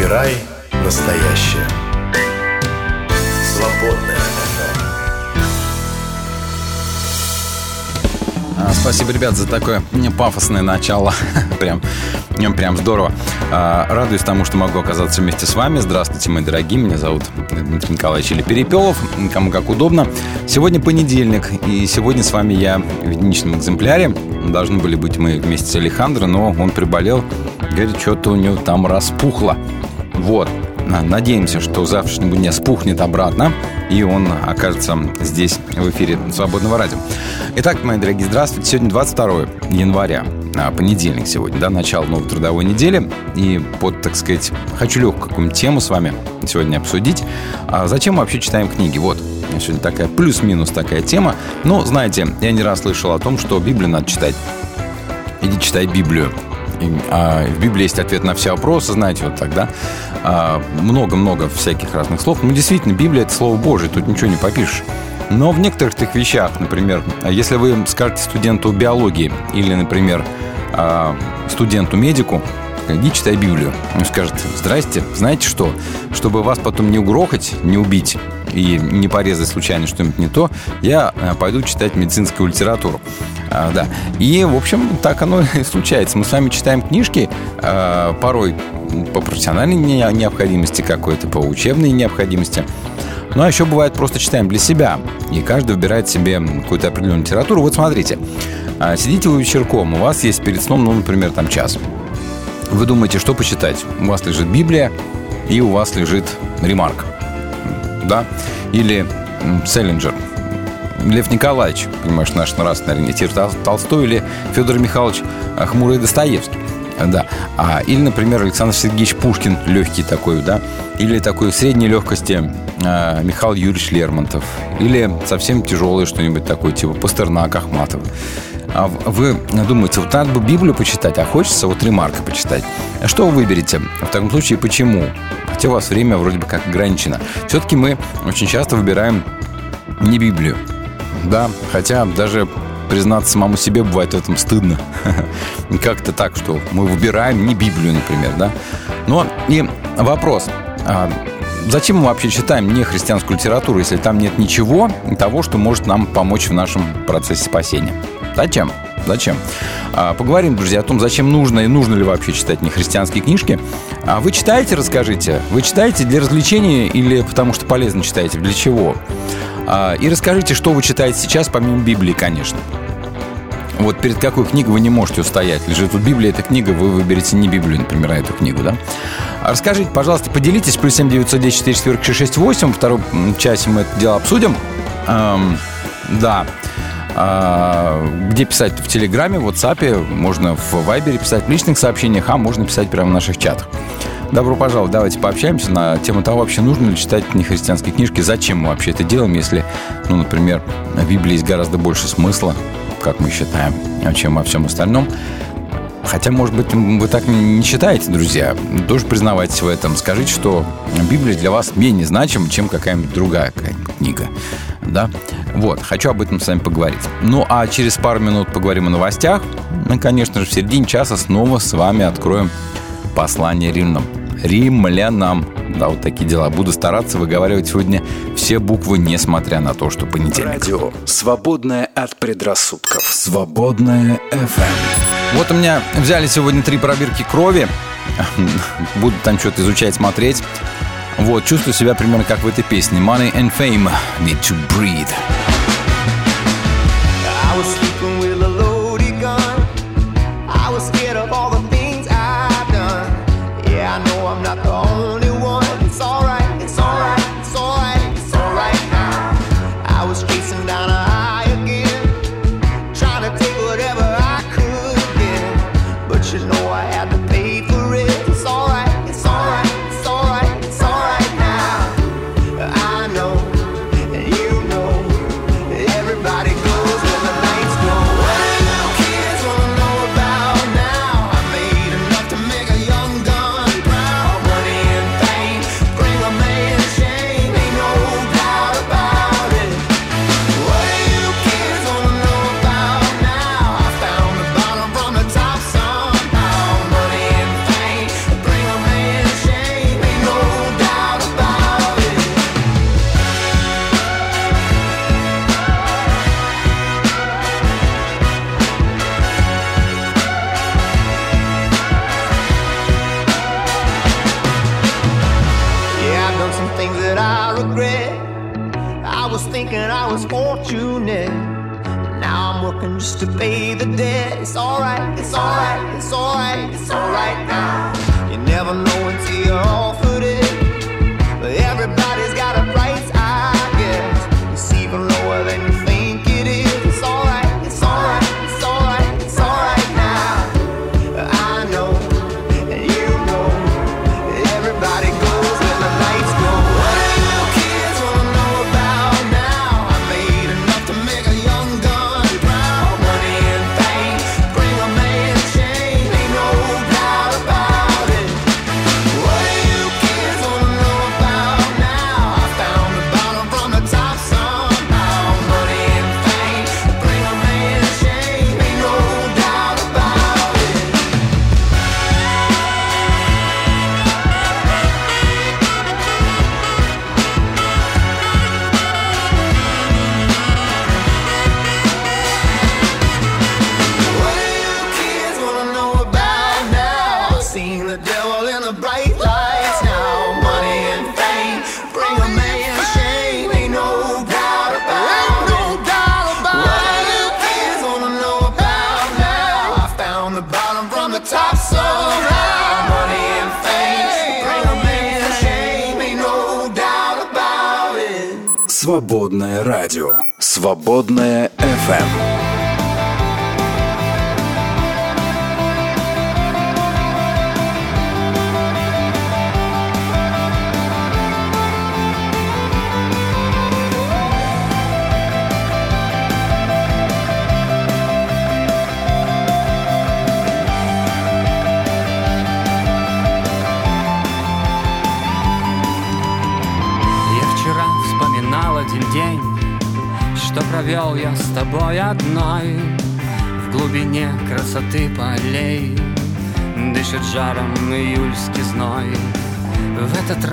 Выбирай настоящее. Свободное Спасибо, ребят, за такое пафосное начало. прям, прям здорово. А, Радуюсь тому, что могу оказаться вместе с вами. Здравствуйте, мои дорогие. Меня зовут Дмитрий Николаевич или Перепелов. Кому как удобно. Сегодня понедельник, и сегодня с вами я в единичном экземпляре. Должны были быть мы вместе с Алехандро, но он приболел. Говорит, что-то у него там распухло. Вот. Надеемся, что завтрашнего дня спухнет обратно, и он окажется здесь, в эфире Свободного радио. Итак, мои дорогие, здравствуйте. Сегодня 22 января, а, понедельник сегодня, да, начало новой трудовой недели. И под, так сказать, хочу легкую какую-нибудь тему с вами сегодня обсудить. А зачем мы вообще читаем книги? Вот, сегодня такая плюс-минус такая тема. Но, знаете, я не раз слышал о том, что Библию надо читать. Иди читай Библию. И, а, в Библии есть ответ на все вопросы, знаете, вот тогда а, много-много всяких разных слов. Ну, действительно, Библия – это Слово Божие, тут ничего не попишешь. Но в некоторых таких вещах, например, если вы скажете студенту биологии или, например, а, студенту-медику, иди читай Библию. Он скажет, здрасте, знаете что? Чтобы вас потом не угрохать, не убить и не порезать случайно что-нибудь не то, я а, пойду читать медицинскую литературу. А, да. И, в общем, так оно и случается. Мы с вами читаем книжки, а, порой по профессиональной необходимости какой-то, по учебной необходимости. Ну, а еще бывает просто читаем для себя. И каждый выбирает себе какую-то определенную литературу. Вот смотрите, а, сидите вы вечерком, у вас есть перед сном, ну, например, там час. Вы думаете, что почитать? У вас лежит Библия, и у вас лежит ремарк. Да? Или Селлинджер. Лев Николаевич, понимаешь, наш нравственный ориентир Толстой или Федор Михайлович Хмурый Достоевский. Да. А, или, например, Александр Сергеевич Пушкин, легкий такой, да. Или такой средней легкости а, Михаил Юрьевич Лермонтов. Или совсем тяжелое что-нибудь такое, типа Пастернак, Ахматов. А вы думаете, вот надо бы Библию почитать, а хочется вот ремарка почитать. Что вы выберете? В таком случае, почему? Хотя у вас время вроде бы как ограничено. Все-таки мы очень часто выбираем не Библию. Да, хотя даже признаться самому себе бывает в этом стыдно. Как-то так, что мы выбираем не Библию, например, да. Но и вопрос. А зачем мы вообще читаем не христианскую литературу, если там нет ничего того, что может нам помочь в нашем процессе спасения? Зачем? Зачем? А, поговорим, друзья, о том, зачем нужно и нужно ли вообще читать нехристианские книжки. А вы читаете, расскажите. Вы читаете для развлечения или потому что полезно читаете? Для чего? А, и расскажите, что вы читаете сейчас, помимо Библии, конечно. Вот перед какой книгой вы не можете устоять. Лежит тут Библия, эта книга, вы выберете не Библию, например, а эту книгу, да? Расскажите, пожалуйста, поделитесь. Плюс 7 910 4 4 6 8. Во втором часе мы это дело обсудим. Эм, да. А, где писать? В Телеграме, в WhatsApp, можно в Вайбере писать в личных сообщениях, а можно писать прямо в наших чатах. Добро пожаловать, давайте пообщаемся на тему того, вообще нужно ли читать нехристианские книжки, зачем мы вообще это делаем, если, ну, например, в Библии есть гораздо больше смысла, как мы считаем, чем во всем остальном. Хотя, может быть, вы так не считаете, друзья. Тоже признавайтесь в этом. Скажите, что Библия для вас менее значима, чем какая-нибудь другая книга. Да? Вот, хочу об этом с вами поговорить. Ну, а через пару минут поговорим о новостях. Мы, конечно же, в середине часа снова с вами откроем послание римлянам. Римлянам. Да, вот такие дела. Буду стараться выговаривать сегодня все буквы, несмотря на то, что понедельник. Радио. Свободное от предрассудков. Свободное FM. Вот у меня взяли сегодня три пробирки крови. Буду там что-то изучать, смотреть. Вот, чувствую себя примерно как в этой песне. Money and fame need to breathe. I was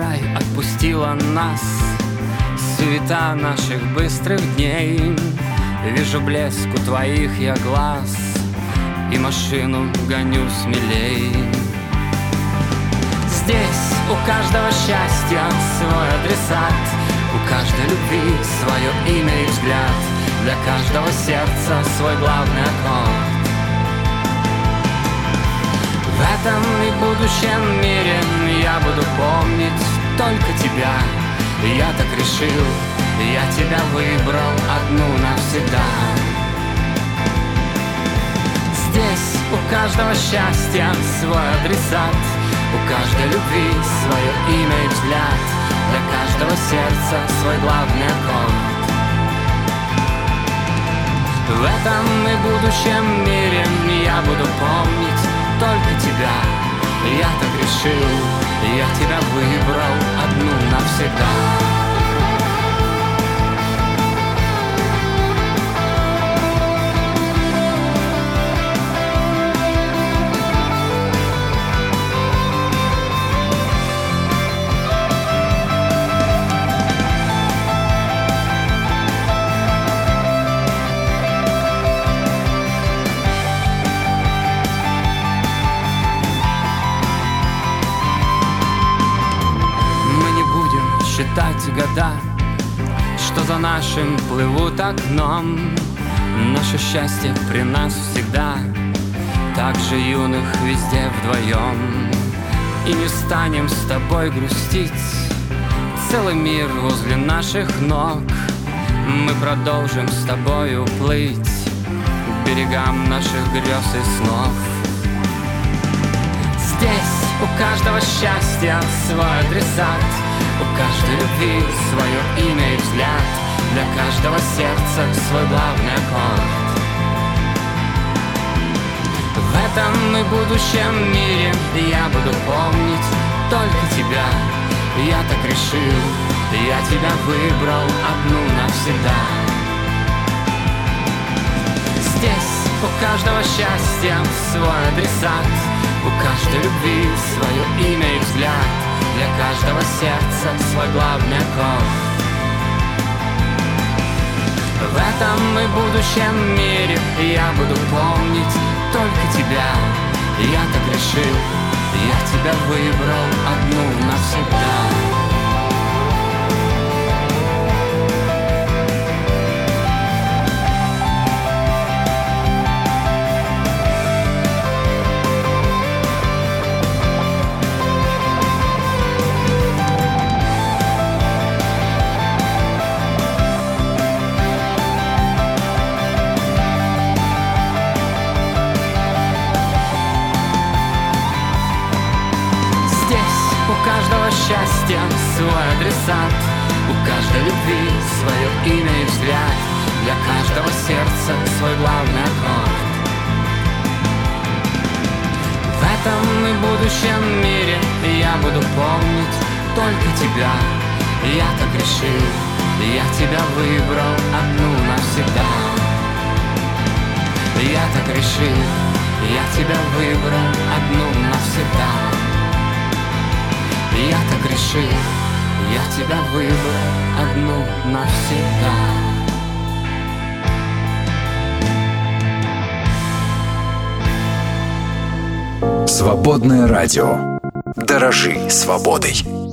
рай отпустила нас Суета наших быстрых дней. Вижу блеск у твоих я глаз И машину гоню смелей. Здесь у каждого счастья свой адресат У каждой любви свое имя и взгляд. Для каждого сердца свой главный аккорд. В этом и будущем мире я буду помнить только тебя. Я так решил, я тебя выбрал одну навсегда. Здесь у каждого счастья свой адресат. У каждой любви свое имя и взгляд. Для каждого сердца свой главный аккорд. В этом и будущем мире я буду помнить только тебя. Я так решил, я тебя выбрал одну навсегда нашим плывут окном. Наше счастье при нас всегда, так же юных везде вдвоем. И не станем с тобой грустить, целый мир возле наших ног. Мы продолжим с тобою плыть к берегам наших грез и снов. Здесь у каждого счастья свой адресат У каждой любви свое имя и взгляд Для каждого сердца свой главный аккорд. В этом и будущем мире я буду помнить только тебя. Я так решил, я тебя выбрал одну навсегда. Здесь у каждого счастья свой адресат. У каждой любви свое имя и взгляд. Для каждого сердца свой главный аккорд В этом и будущем мире я буду помнить только тебя. Я так решил, я тебя выбрал одну навсегда любви свое имя и взгляд. Для каждого сердца свой главный аккорд. В этом и будущем мире я буду помнить только тебя. Я так решил, я тебя выбрал одну навсегда. Я так решил, я тебя выбрал одну навсегда. Я так решил, я тебя выбрал одну навсегда Свободное радио. Дорожи свободой.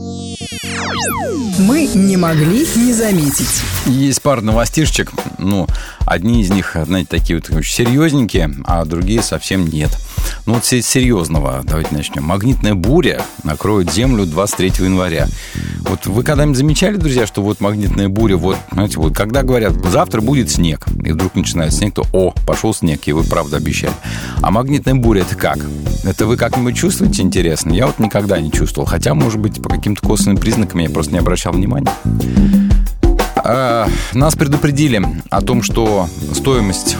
Мы не могли не заметить. Есть пара новостишечек. Ну, одни из них, знаете, такие вот очень серьезненькие, а другие совсем нет. Ну, вот серьезного давайте начнем. Магнитная буря накроет Землю 23 января. Вот вы когда-нибудь замечали, друзья, что вот магнитная буря, вот, знаете, вот когда говорят, завтра будет снег, и вдруг начинает снег, то, о, пошел снег, и вы правда обещали. А магнитная буря это как? Это вы как-нибудь чувствуете, интересно? Я вот никогда не чувствовал, хотя, может быть, по каким-то косвенным признакам я просто не обращал внимания. А, нас предупредили о том, что стоимость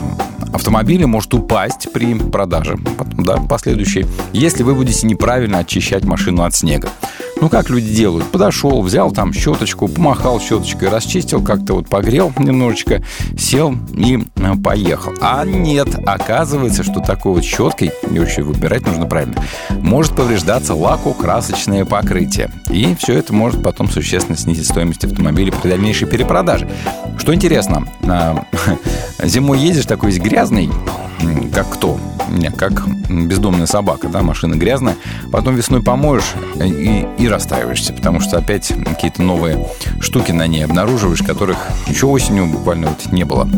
автомобиля может упасть при продаже, да, последующей, если вы будете неправильно очищать машину от снега. Ну, как люди делают? Подошел, взял там щеточку, помахал щеточкой, расчистил, как-то вот погрел немножечко, сел и э, поехал. А нет, оказывается, что такой вот щеткой, ее еще выбирать нужно правильно, может повреждаться лако-красочное покрытие. И все это может потом существенно снизить стоимость автомобиля при дальнейшей перепродаже. Что интересно, а, зимой едешь такой весь грязный, как кто? Как бездомная собака, да, машина грязная. Потом весной помоешь и, и расстраиваешься, потому что опять какие-то новые штуки на ней обнаруживаешь, которых еще осенью буквально вот не было.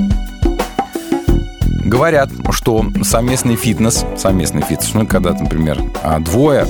Говорят, что совместный фитнес, совместный фитнес, ну, когда, например, а, двое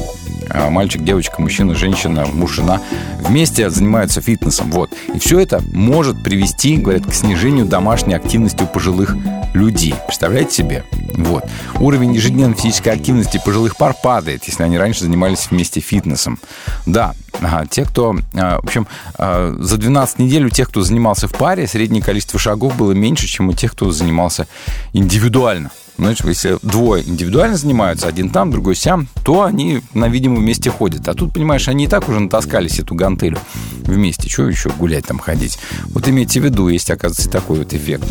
мальчик, девочка, мужчина, женщина, муж, жена вместе занимаются фитнесом. Вот. И все это может привести, говорят, к снижению домашней активности у пожилых людей. Представляете себе? Вот. Уровень ежедневной физической активности пожилых пар падает, если они раньше занимались вместе фитнесом. Да, ага, те, кто... А, в общем, а, за 12 недель у тех, кто занимался в паре, среднее количество шагов было меньше, чем у тех, кто занимался индивидуально. Знаешь, если двое индивидуально занимаются, один там, другой сям, то они на видимом месте ходят. А тут, понимаешь, они и так уже натаскались эту гантелю вместе. Чего еще гулять там ходить? Вот имейте в виду, есть, оказывается, такой вот эффект.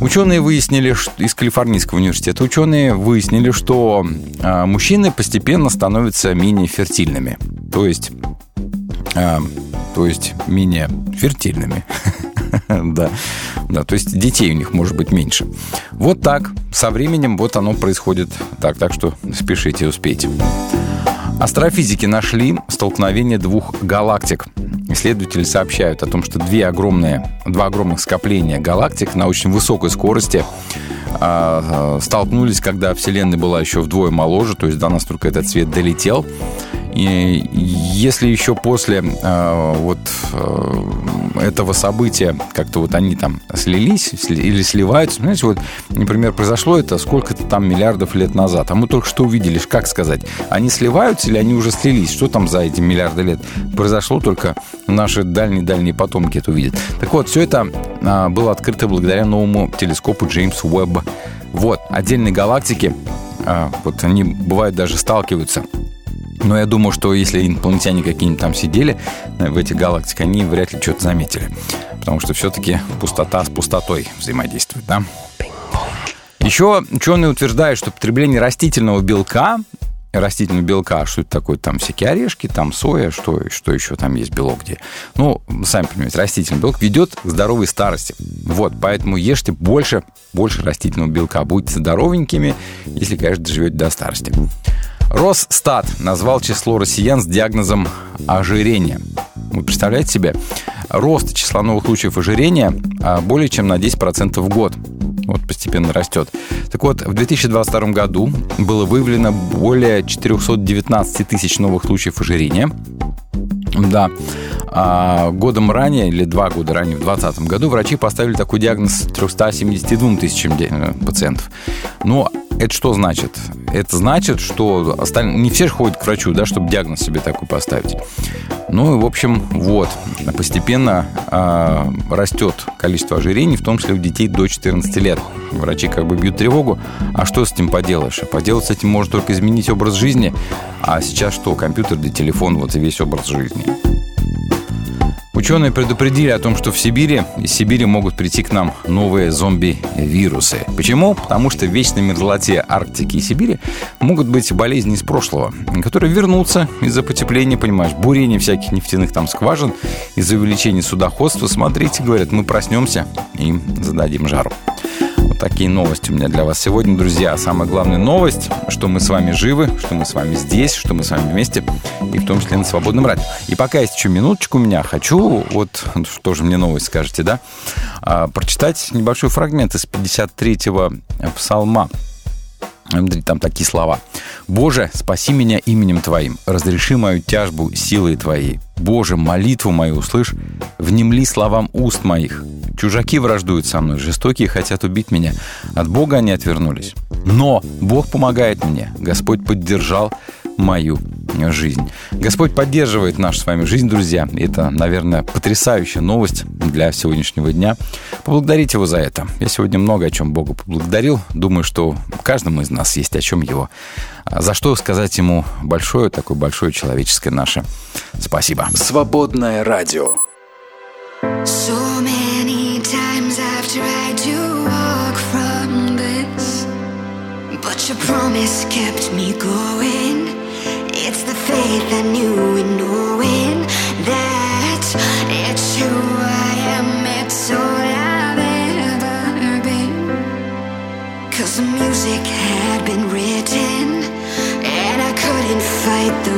Ученые выяснили, из Калифорнийского университета ученые выяснили, что а, мужчины постепенно становятся менее фертильными. То есть, а, то есть менее фертильными. да, да, то есть детей у них может быть меньше. Вот так, со временем вот оно происходит так, так что спешите, успейте. Астрофизики нашли столкновение двух галактик. Исследователи сообщают о том, что две огромные, два огромных скопления галактик на очень высокой скорости а, столкнулись, когда Вселенная была еще вдвое моложе, то есть до нас только этот свет долетел. И если еще после э, вот э, этого события как-то вот они там слились или сливаются, знаете, вот, например, произошло это сколько-то там миллиардов лет назад, а мы только что увидели, как сказать, они сливаются или они уже слились, что там за эти миллиарды лет произошло, только наши дальние-дальние потомки это увидят. Так вот, все это э, было открыто благодаря новому телескопу Джеймс Уэбб. Вот, отдельные галактики, э, вот они бывают даже сталкиваются но я думаю, что если инопланетяне какие-нибудь там сидели э, в этих галактиках, они вряд ли что-то заметили. Потому что все-таки пустота с пустотой взаимодействует, да? Еще ученые утверждают, что потребление растительного белка растительного белка, что это такое, там всякие орешки, там соя, что, что еще там есть белок где. Ну, сами понимаете, растительный белок ведет к здоровой старости. Вот, поэтому ешьте больше, больше растительного белка. Будьте здоровенькими, если, конечно, доживете до старости. Росстат назвал число россиян с диагнозом ожирения. Вы представляете себе? Рост числа новых случаев ожирения а, более чем на 10% в год. Вот постепенно растет. Так вот, в 2022 году было выявлено более 419 тысяч новых случаев ожирения. Да. А годом ранее, или два года ранее, в 2020 году, врачи поставили такой диагноз 372 тысячам э, пациентов. Но Это что значит? Это значит, что не все же ходят к врачу, да, чтобы диагноз себе такой поставить. Ну и, в общем, вот, постепенно э, растет количество ожирений, в том числе у детей до 14 лет. Врачи как бы бьют тревогу. А что с этим поделаешь? Поделать с этим можно только изменить образ жизни. А сейчас что? Компьютер телефон, вот и весь образ жизни. Ученые предупредили о том, что в Сибири, из Сибири могут прийти к нам новые зомби-вирусы. Почему? Потому что в вечной мерзлоте Арктики и Сибири могут быть болезни из прошлого, которые вернутся из-за потепления, понимаешь, бурения всяких нефтяных там скважин, из-за увеличения судоходства. Смотрите, говорят, мы проснемся и зададим жару такие новости у меня для вас сегодня, друзья. Самая главная новость, что мы с вами живы, что мы с вами здесь, что мы с вами вместе, и в том числе на свободном радио. И пока есть еще минуточку у меня, хочу, вот тоже мне новость скажете, да, а, прочитать небольшой фрагмент из 53-го псалма. Там такие слова. «Боже, спаси меня именем Твоим, разреши мою тяжбу силой Твоей. Боже, молитву мою услышь, внемли словам уст моих. Чужаки враждуют со мной, жестокие хотят убить меня. От Бога они отвернулись. Но Бог помогает мне. Господь поддержал мою жизнь. Господь поддерживает нашу с вами жизнь, друзья. Это, наверное, потрясающая новость для сегодняшнего дня. Поблагодарите его за это. Я сегодня много о чем Богу поблагодарил. Думаю, что каждому из нас есть о чем его. А за что сказать ему большое, такое большое человеческое наше спасибо. Свободное радио. So many times I've tried to walk from this, but your promise kept me going. Faith I knew in knowing that it's who I am, it's all I've ever been. Cause the music had been written, and I couldn't fight the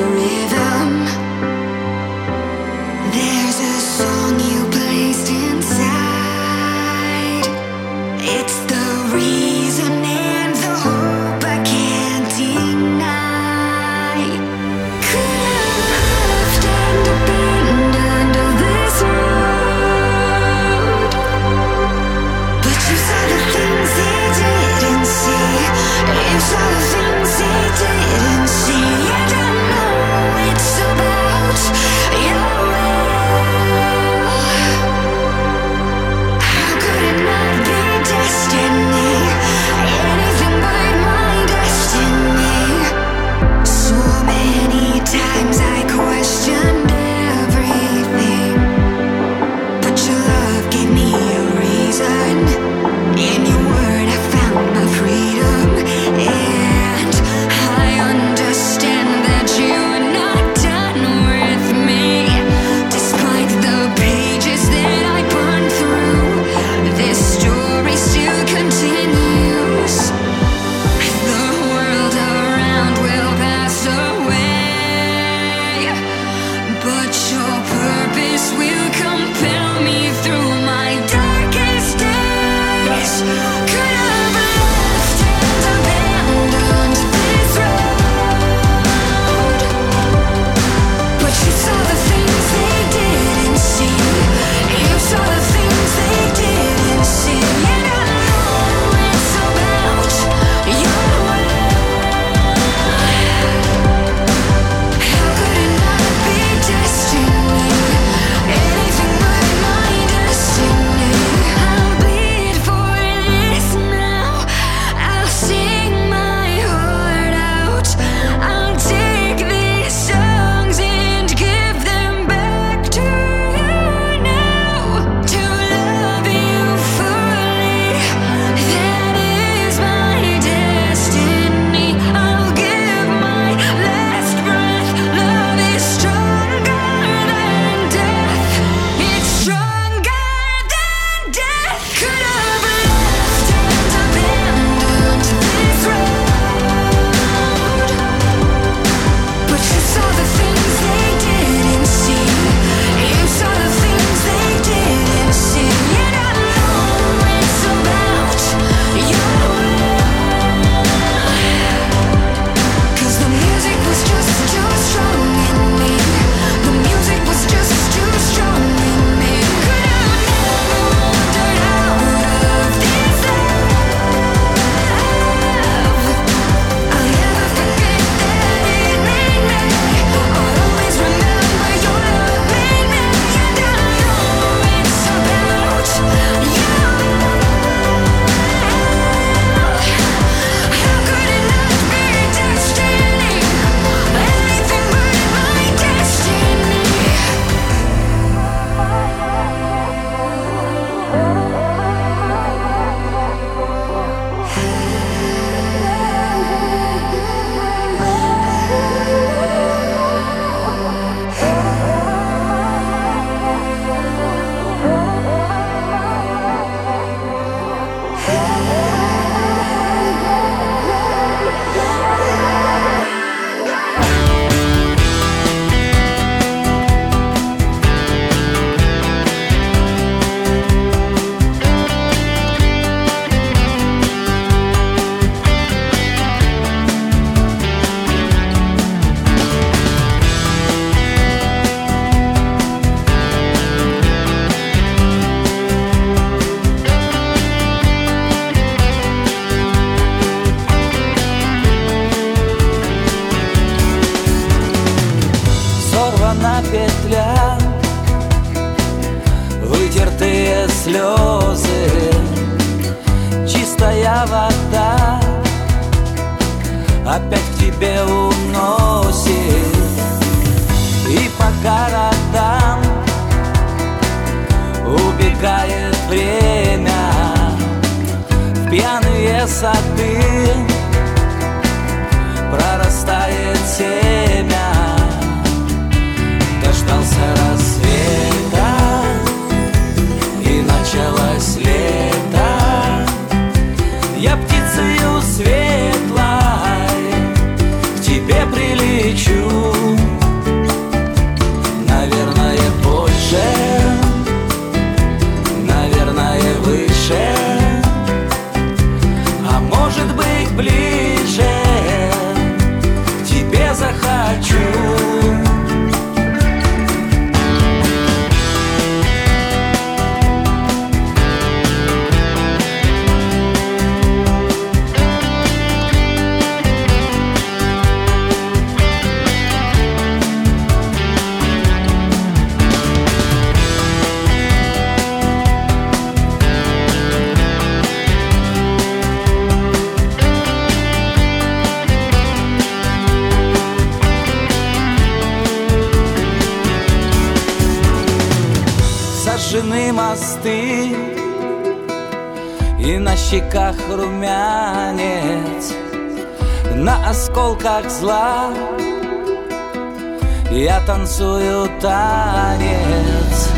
танцую танец.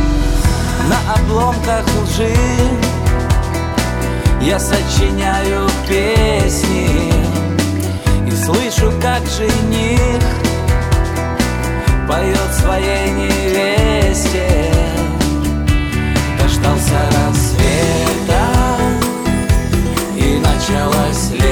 На обломках лжи Я сочиняю песни И слышу, как жених Поет своей невесте. Дождался рассвета И началось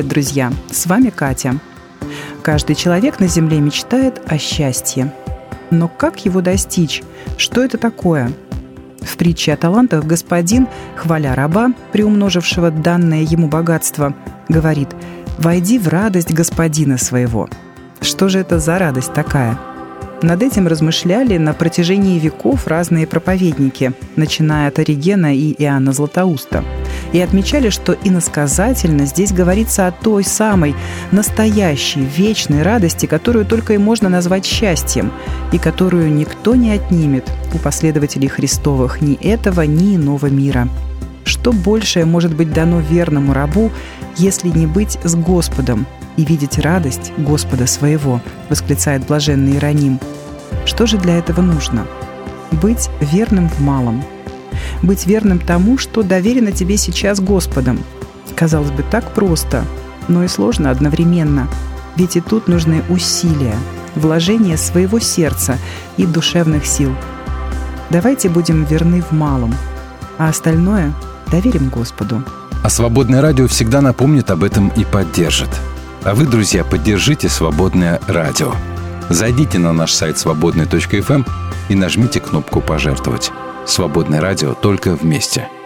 Привет, друзья! С вами Катя. Каждый человек на Земле мечтает о счастье. Но как его достичь? Что это такое? В притче о талантах господин, хваля раба, приумножившего данное ему богатство, говорит «Войди в радость господина своего». Что же это за радость такая? Над этим размышляли на протяжении веков разные проповедники, начиная от Оригена и Иоанна Златоуста, и отмечали, что иносказательно здесь говорится о той самой настоящей, вечной радости, которую только и можно назвать счастьем, и которую никто не отнимет у последователей Христовых ни этого, ни иного мира. Что большее может быть дано верному рабу, если не быть с Господом, и видеть радость Господа своего, восклицает блаженный Иероним. Что же для этого нужно? Быть верным в малом. Быть верным тому, что доверено тебе сейчас Господом. Казалось бы, так просто, но и сложно одновременно. Ведь и тут нужны усилия, вложение своего сердца и душевных сил. Давайте будем верны в малом, а остальное доверим Господу. А Свободное радио всегда напомнит об этом и поддержит. А вы, друзья, поддержите Свободное радио. Зайдите на наш сайт свободный.фм эм и нажмите кнопку «Пожертвовать». Свободное радио только вместе –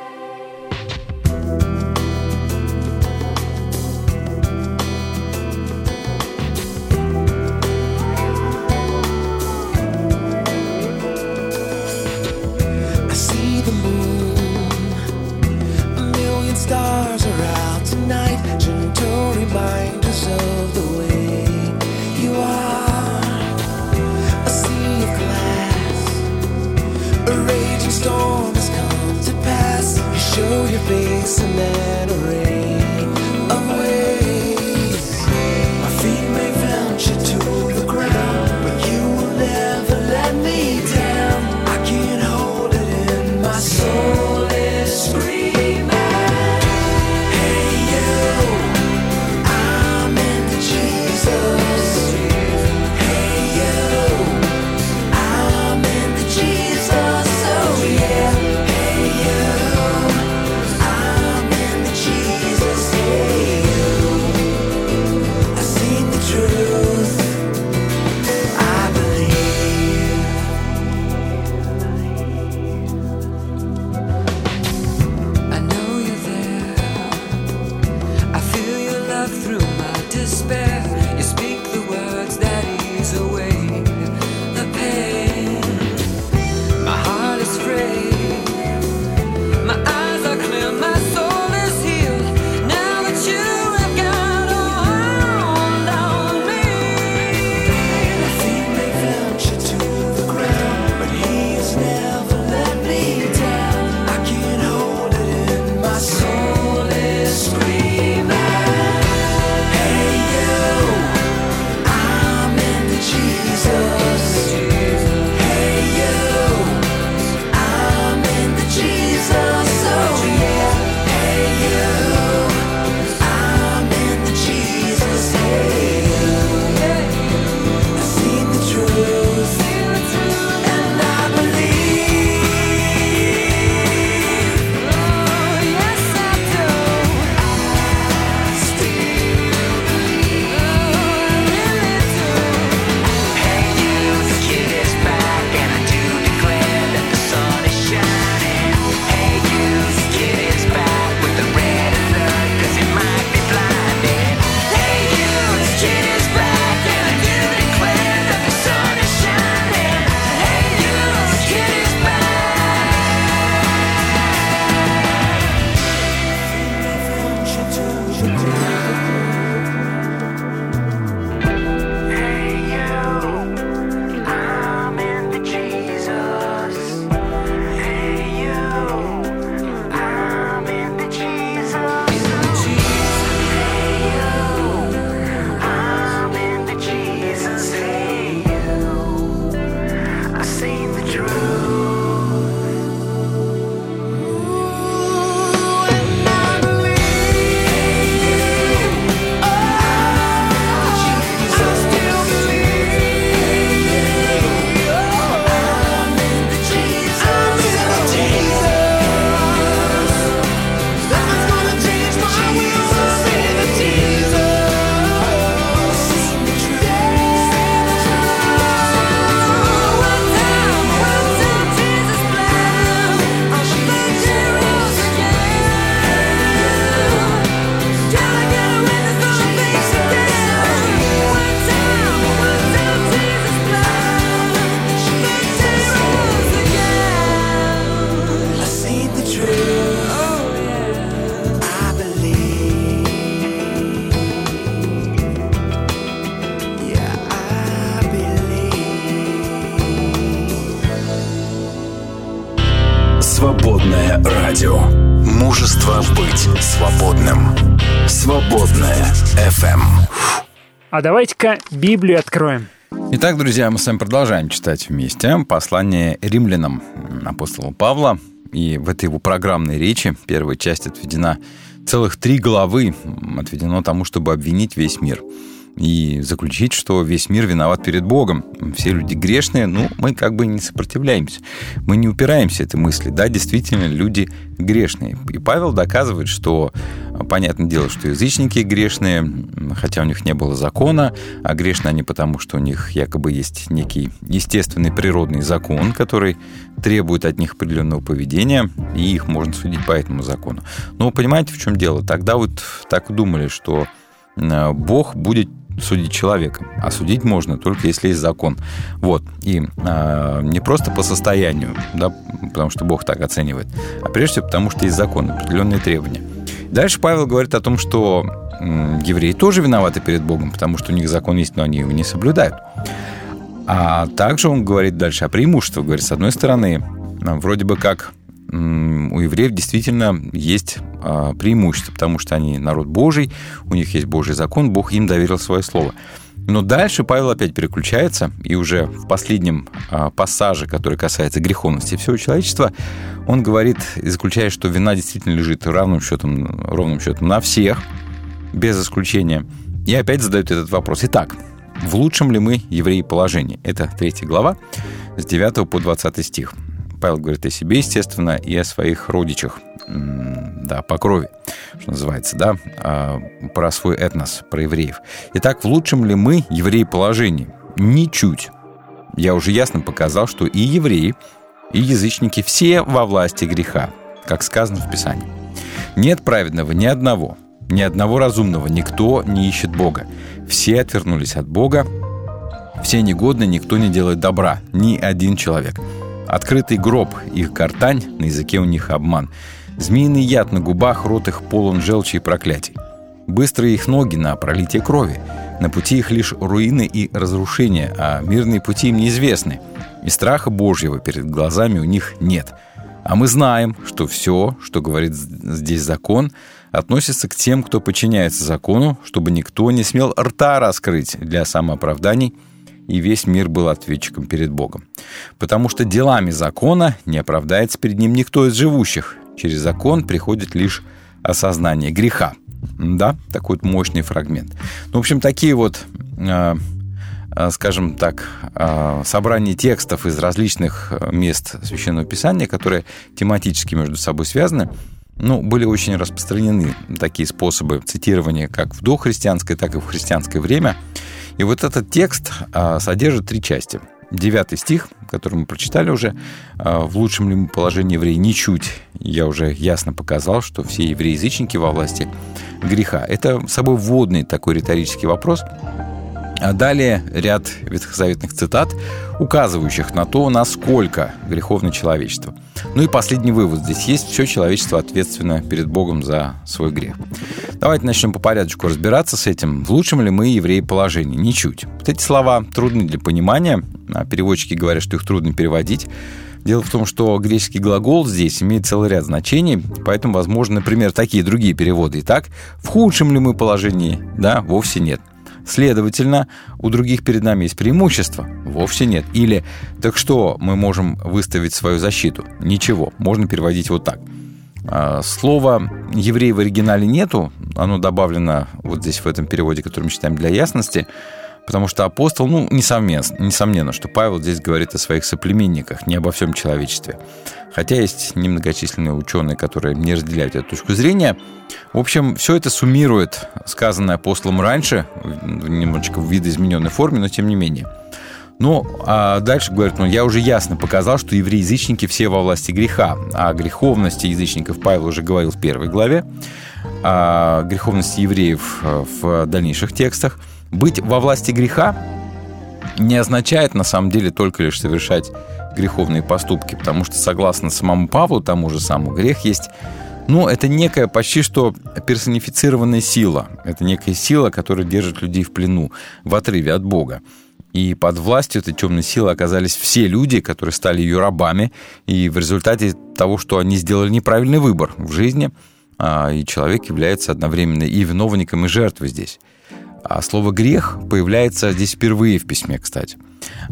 А давайте-ка Библию откроем. Итак, друзья, мы с вами продолжаем читать вместе послание римлянам апостола Павла. И в этой его программной речи, первая часть отведена целых три главы, отведено тому, чтобы обвинить весь мир – и заключить, что весь мир виноват перед Богом. Все люди грешные, ну, мы как бы не сопротивляемся. Мы не упираемся этой мысли. Да, действительно, люди грешные. И Павел доказывает, что, понятное дело, что язычники грешные, хотя у них не было закона, а грешны они потому, что у них якобы есть некий естественный природный закон, который требует от них определенного поведения, и их можно судить по этому закону. Но понимаете, в чем дело? Тогда вот так думали, что Бог будет судить человека, а судить можно только если есть закон. Вот. И э, не просто по состоянию, да, потому что Бог так оценивает, а прежде всего потому, что есть закон, определенные требования. Дальше Павел говорит о том, что евреи тоже виноваты перед Богом, потому что у них закон есть, но они его не соблюдают. А также он говорит дальше о преимуществах. Говорит, с одной стороны, вроде бы как у евреев действительно есть а, преимущество, потому что они народ Божий, у них есть Божий закон, Бог им доверил свое слово. Но дальше Павел опять переключается, и уже в последнем а, пассаже, который касается греховности всего человечества, он говорит и заключает, что вина действительно лежит равным счетом, ровным счетом на всех, без исключения. И опять задает этот вопрос. Итак, в лучшем ли мы евреи положении? Это третья глава, с 9 по 20 стих. Павел говорит о себе, естественно, и о своих родичах, да, по крови, что называется, да, а, про свой этнос, про евреев. Итак, в лучшем ли мы, евреи, положении? Ничуть. Я уже ясно показал, что и евреи, и язычники все во власти греха, как сказано в Писании. Нет праведного ни одного, ни одного разумного, никто не ищет Бога. Все отвернулись от Бога, все негодны, никто не делает добра, ни один человек – Открытый гроб, их гортань, на языке у них обман. Змеиный яд на губах, рот их полон желчи и проклятий. Быстрые их ноги на пролитие крови. На пути их лишь руины и разрушения, а мирные пути им неизвестны. И страха Божьего перед глазами у них нет. А мы знаем, что все, что говорит здесь закон, относится к тем, кто подчиняется закону, чтобы никто не смел рта раскрыть для самооправданий – и весь мир был ответчиком перед Богом. Потому что делами закона не оправдается перед ним никто из живущих. Через закон приходит лишь осознание греха. Да, такой вот мощный фрагмент. Ну, в общем, такие вот, э, э, скажем так, э, собрания текстов из различных мест Священного Писания, которые тематически между собой связаны, ну, были очень распространены такие способы цитирования как в дохристианское, так и в христианское время – и вот этот текст а, содержит три части. Девятый стих, который мы прочитали уже, а, в лучшем ли положении евреи ничуть. Я уже ясно показал, что все евреи-язычники во власти греха. Это собой вводный такой риторический вопрос, а далее ряд ветхозаветных цитат, указывающих на то, насколько греховно человечество. Ну и последний вывод. Здесь есть все человечество ответственно перед Богом за свой грех. Давайте начнем по порядку разбираться с этим. В лучшем ли мы, евреи, положении? Ничуть. Вот эти слова трудны для понимания. А переводчики говорят, что их трудно переводить. Дело в том, что греческий глагол здесь имеет целый ряд значений, поэтому, возможно, например, такие другие переводы. Итак, в худшем ли мы положении? Да, вовсе нет. Следовательно, у других перед нами есть преимущество? Вовсе нет. Или, так что, мы можем выставить свою защиту? Ничего. Можно переводить вот так. А, Слова «еврей» в оригинале нету, оно добавлено вот здесь в этом переводе, который мы читаем для ясности, потому что апостол, ну, несомненно, несомненно, что Павел здесь говорит о своих соплеменниках, не обо всем человечестве. Хотя есть немногочисленные ученые, которые не разделяют эту точку зрения. В общем, все это суммирует сказанное апостолом раньше, немножечко в видоизмененной форме, но тем не менее. Ну, а дальше говорит, ну, я уже ясно показал, что евреи-язычники все во власти греха. О греховности язычников Павел уже говорил в первой главе, о греховности евреев э, в дальнейших текстах. Быть во власти греха не означает, на самом деле, только лишь совершать греховные поступки, потому что, согласно самому Павлу, тому же самому, грех есть ну, это некая почти что персонифицированная сила. Это некая сила, которая держит людей в плену, в отрыве от Бога. И под властью этой темной силы оказались все люди, которые стали ее рабами. И в результате того, что они сделали неправильный выбор в жизни, а, и человек является одновременно и виновником, и жертвой здесь. А слово «грех» появляется здесь впервые в письме, кстати.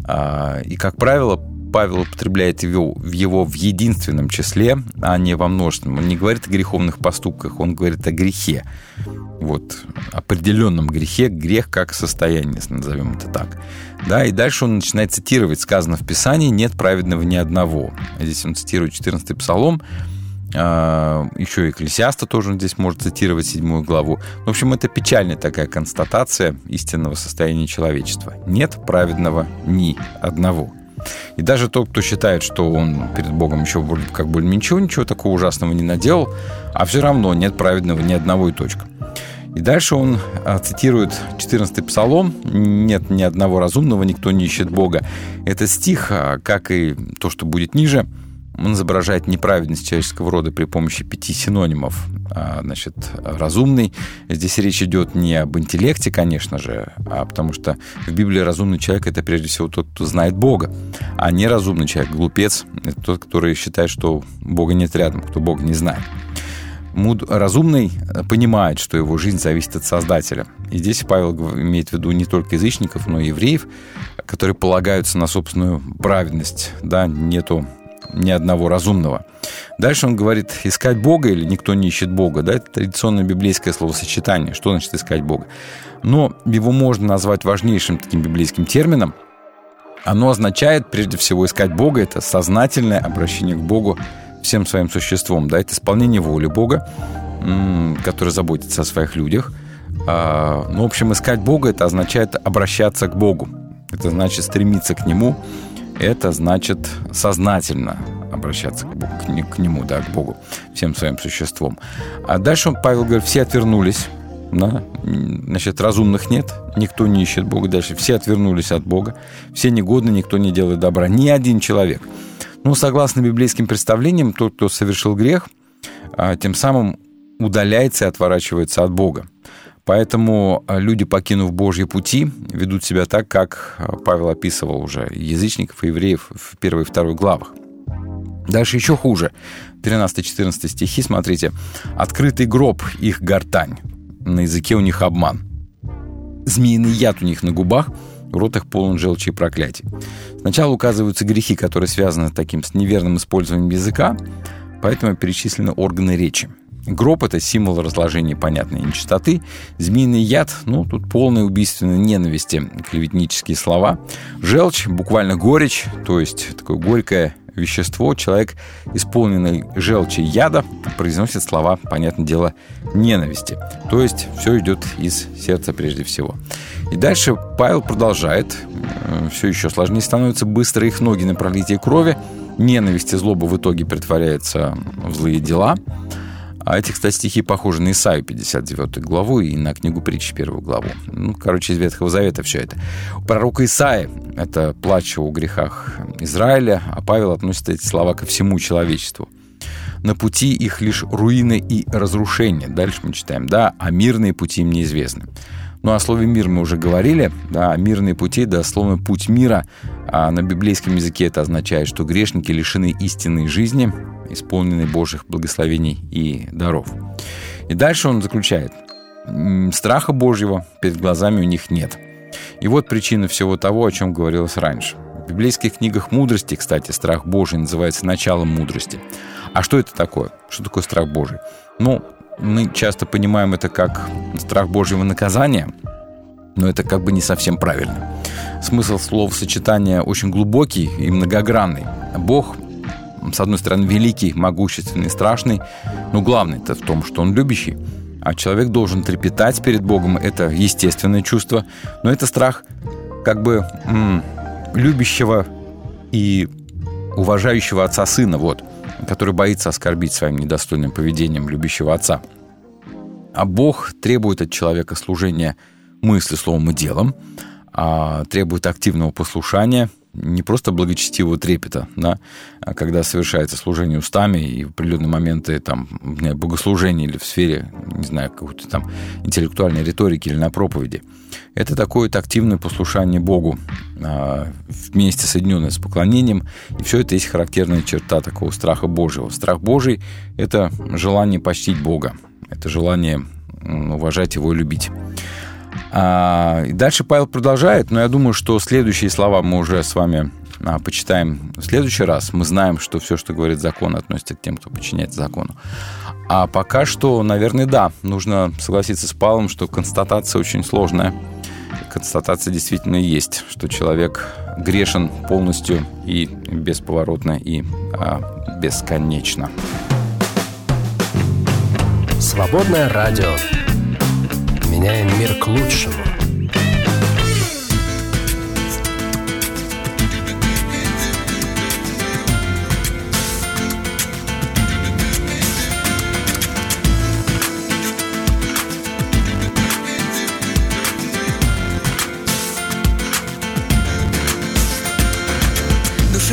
А, и, как правило, Павел употребляет его, его в единственном числе, а не во множественном. Он не говорит о греховных поступках, он говорит о грехе. Вот, определенном грехе, грех как состояние, назовем это так. Да, и дальше он начинает цитировать, сказано в Писании, нет праведного ни одного. Здесь он цитирует 14 псалом, еще и Экклесиаста тоже здесь может цитировать седьмую главу. В общем, это печальная такая констатация истинного состояния человечества. Нет праведного ни одного. И даже тот, кто считает, что он перед Богом еще как бы ничего, ничего такого ужасного не наделал, а все равно нет праведного ни одного и точка. И дальше он а, цитирует 14-й псалом «Нет ни одного разумного, никто не ищет Бога». Это стих, а, как и то, что будет ниже – он изображает неправедность человеческого рода при помощи пяти синонимов. А, значит, разумный. Здесь речь идет не об интеллекте, конечно же, а потому что в Библии разумный человек – это прежде всего тот, кто знает Бога, а неразумный человек, глупец – это тот, который считает, что Бога нет рядом, кто Бога не знает. Муд... Разумный понимает, что его жизнь зависит от Создателя. И здесь Павел имеет в виду не только язычников, но и евреев, которые полагаются на собственную праведность. Да, нету ни одного разумного. Дальше он говорит, искать Бога или никто не ищет Бога. Да, это традиционное библейское словосочетание. Что значит искать Бога? Но его можно назвать важнейшим таким библейским термином. Оно означает, прежде всего, искать Бога. Это сознательное обращение к Богу всем своим существом. Да, это исполнение воли Бога, который заботится о своих людях. А, ну, в общем, искать Бога – это означает обращаться к Богу. Это значит стремиться к Нему, это значит сознательно обращаться к, Богу, к, Нему, да, к Богу, всем своим существом. А дальше он, Павел говорит, все отвернулись, да, значит, разумных нет, никто не ищет Бога дальше, все отвернулись от Бога, все негодны, никто не делает добра, ни один человек. Ну, согласно библейским представлениям, тот, кто совершил грех, а, тем самым удаляется и отворачивается от Бога. Поэтому а, люди, покинув Божьи пути, ведут себя так, как а, Павел описывал уже язычников и евреев в первой и второй главах. Дальше еще хуже. 13-14 стихи, смотрите. «Открытый гроб их гортань, на языке у них обман. Змеиный яд у них на губах, рот их полон желчи и проклятий». Сначала указываются грехи, которые связаны таким с неверным использованием языка, поэтому перечислены органы речи – Гроб – это символ разложения понятной нечистоты. Змеиный яд – ну, тут полная убийственной ненависти, клеветнические слова. Желчь – буквально горечь, то есть такое горькое вещество. Человек, исполненный желчи яда, произносит слова, понятное дело, ненависти. То есть все идет из сердца прежде всего. И дальше Павел продолжает. Э, все еще сложнее становится. Быстро их ноги на пролитие крови. Ненависть и злоба в итоге притворяется в злые дела. А эти, кстати, стихи похожи на Исаию 59 главу и на книгу притч 1 главу. Ну, короче, из Ветхого Завета все это. У пророка Исаия это плач о грехах Израиля, а Павел относит эти слова ко всему человечеству. На пути их лишь руины и разрушения. Дальше мы читаем, да, а мирные пути им неизвестны. Ну, о слове «мир» мы уже говорили, да, мирные пути, да, словно «путь мира», а на библейском языке это означает, что грешники лишены истинной жизни, исполненной Божьих благословений и даров. И дальше он заключает, страха Божьего перед глазами у них нет. И вот причина всего того, о чем говорилось раньше. В библейских книгах мудрости, кстати, страх Божий называется началом мудрости. А что это такое? Что такое страх Божий? Ну, мы часто понимаем это как страх Божьего наказания, но это как бы не совсем правильно. Смысл словосочетания очень глубокий и многогранный. Бог, с одной стороны, великий, могущественный, страшный, но главный это в том, что он любящий. А человек должен трепетать перед Богом, это естественное чувство, но это страх как бы м- любящего и уважающего отца сына, вот – который боится оскорбить своим недостойным поведением любящего отца. А Бог требует от человека служения мысли, словом и делом, а требует активного послушания, не просто благочестивого трепета, да, а когда совершается служение устами и в определенные моменты там, богослужения или в сфере, не знаю, какой-то там интеллектуальной риторики или на проповеди. Это такое вот активное послушание Богу. а, вместе соединенное с поклонением. И все это есть характерная черта такого страха Божьего. Страх Божий – это желание почтить Бога, это желание уважать Его и любить. А, дальше Павел продолжает, но я думаю, что следующие слова мы уже с вами а, почитаем в следующий раз. Мы знаем, что все, что говорит закон, относится к тем, кто подчиняется закону. А пока что, наверное, да, нужно согласиться с Павлом, что констатация очень сложная. Констатация действительно есть, что человек грешен полностью и бесповоротно, и а, бесконечно. Свободное радио. Меняем мир к лучшему.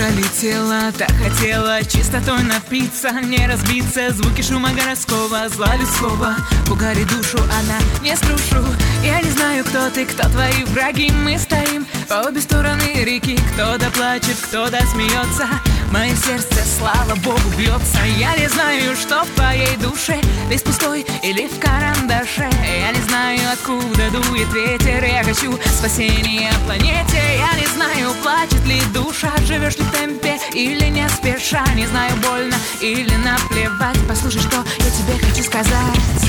Душа летела, так хотела чистотой напиться Не разбиться, звуки шума городского Зла людского, пугали душу Она не скрушу, я не знаю, кто ты Кто твои враги, мы стоим По обе стороны реки. Кто-то плачет, кто-то смеется. Мое сердце, слава Богу, бьется. Я не знаю, что в твоей душе? Лист пустой или в карандаше? Я не знаю, откуда дует ветер? Я хочу спасения планете. Я не знаю, плачет ли душа? Живешь ли в темпе или не спеша? Не знаю, больно или наплевать Послушай, что я тебе хочу сказать.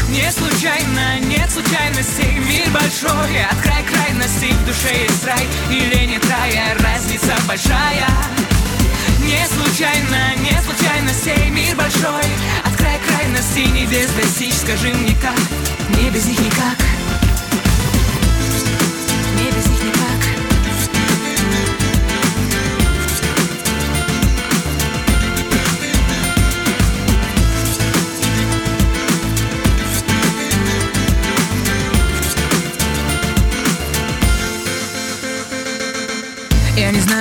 Не случайно, нет случайностей Мир большой, от край крайностей В душе есть рай или нет рая Разница большая. Не случайно, не случайно сей мир большой От края крайности. Небес достичь Скажи мне как, не без них никак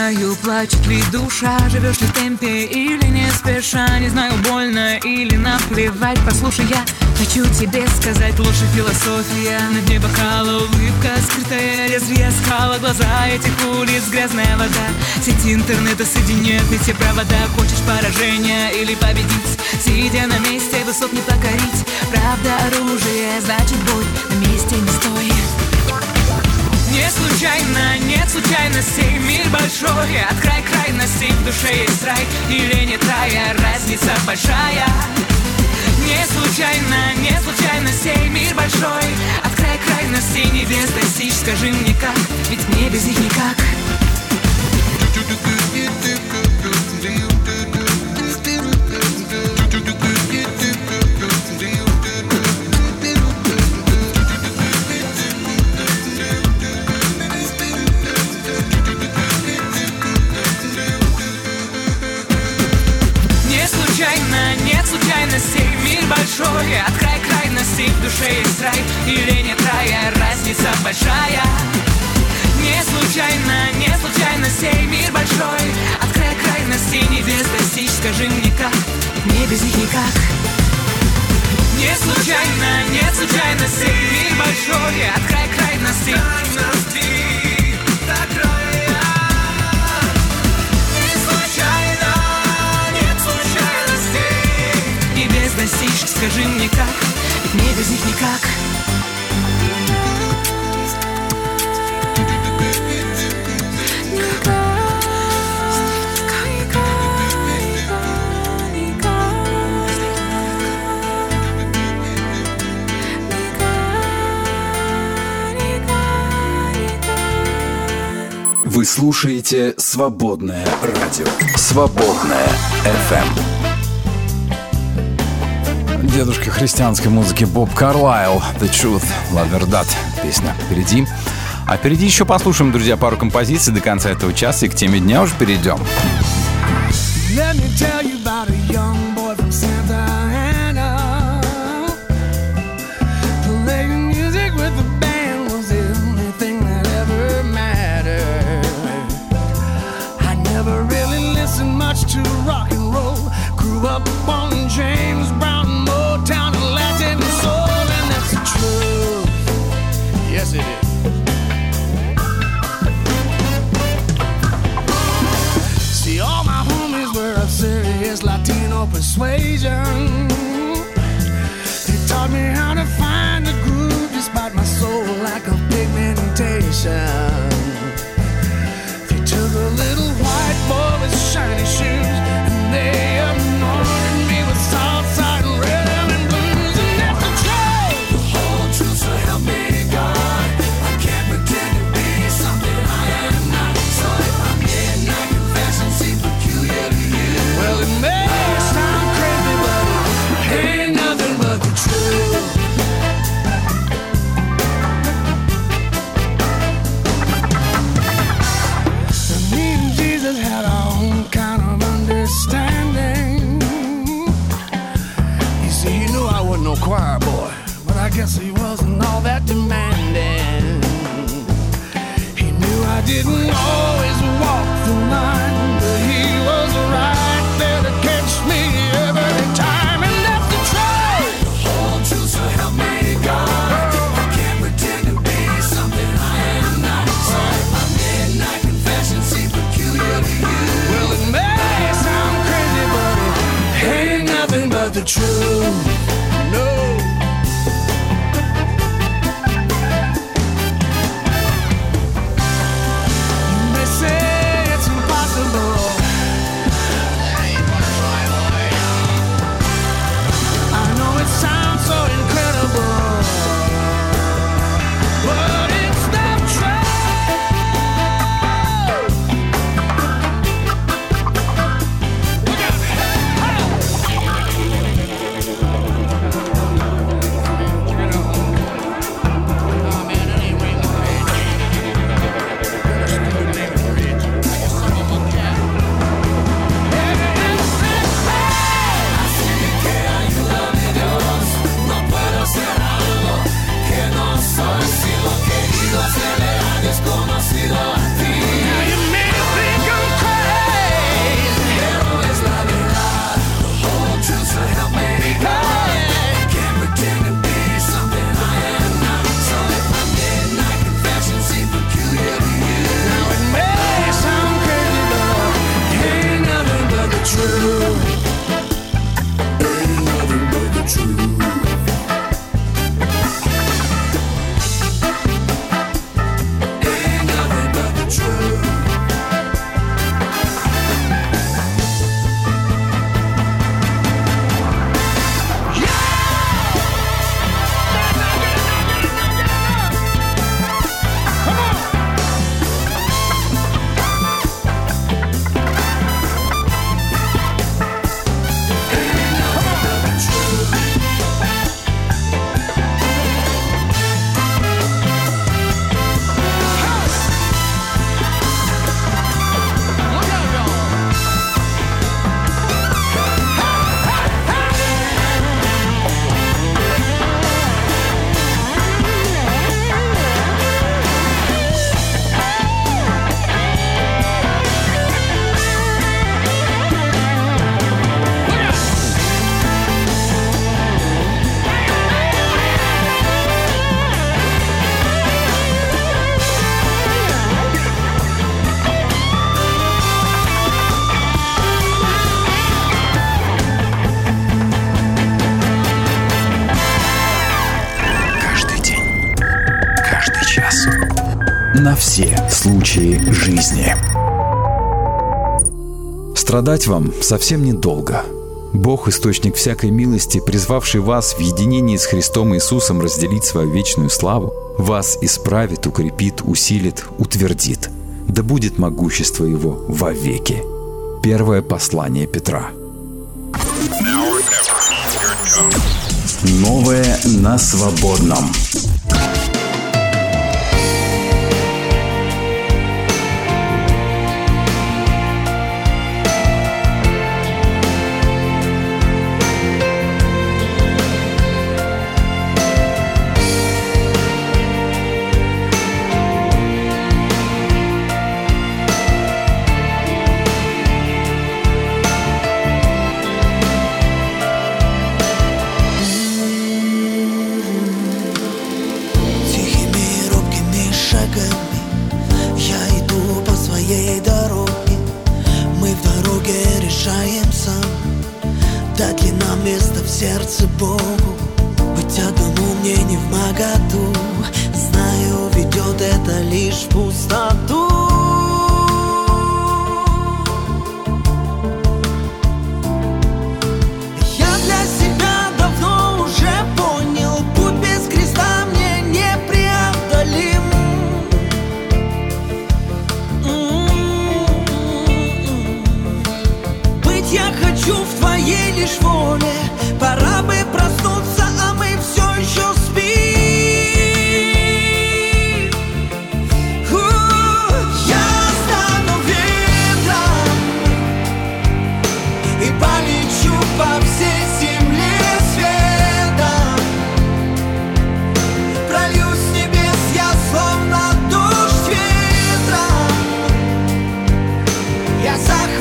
знаю, плачет ли душа Живешь ли в темпе или не спеша Не знаю, больно или наплевать. Послушай, я хочу тебе сказать Лучше философия. На дне бокала улыбка Скрытая лезвие скала Глаза этих улиц грязная вода. Сети интернета соединяют ведь все провода. Хочешь поражения или победить? Сидя на месте, высот не покорить. Правда оружие, значит бой На месте не стой не случайно, нет случайностей Мир большой, от край крайностей В душе есть рай или нет рая Разница большая. Не случайно, нет случайностей Мир большой, от край крайностей Небес достичь, скажи мне как Ведь мне без них никак случайностей Мир большой, от край крайностей В душе есть рай или нет рая Разница большая. Не случайно, нет случайностей Мир большой, от края крайностей Небес достичь, скажи мне как мне без них никак. Не случайно, нет случайностей Мир большой, от края крайностей скажи мне как Ведь мне без них никак Вы слушаете «Свободное радио». «Свободное FM. Дедушка христианской музыки Боб Карлайл «The Truth, La Verdad» песня впереди. А впереди еще послушаем, друзья, пару композиций до конца этого часа и к теме дня уже перейдем. Let me случаи жизни. Страдать вам совсем недолго. Бог – источник всякой милости, призвавший вас в единении с Христом Иисусом разделить свою вечную славу, вас исправит, укрепит, усилит, утвердит. Да будет могущество Его вовеки. Первое послание Петра. Новое на свободном.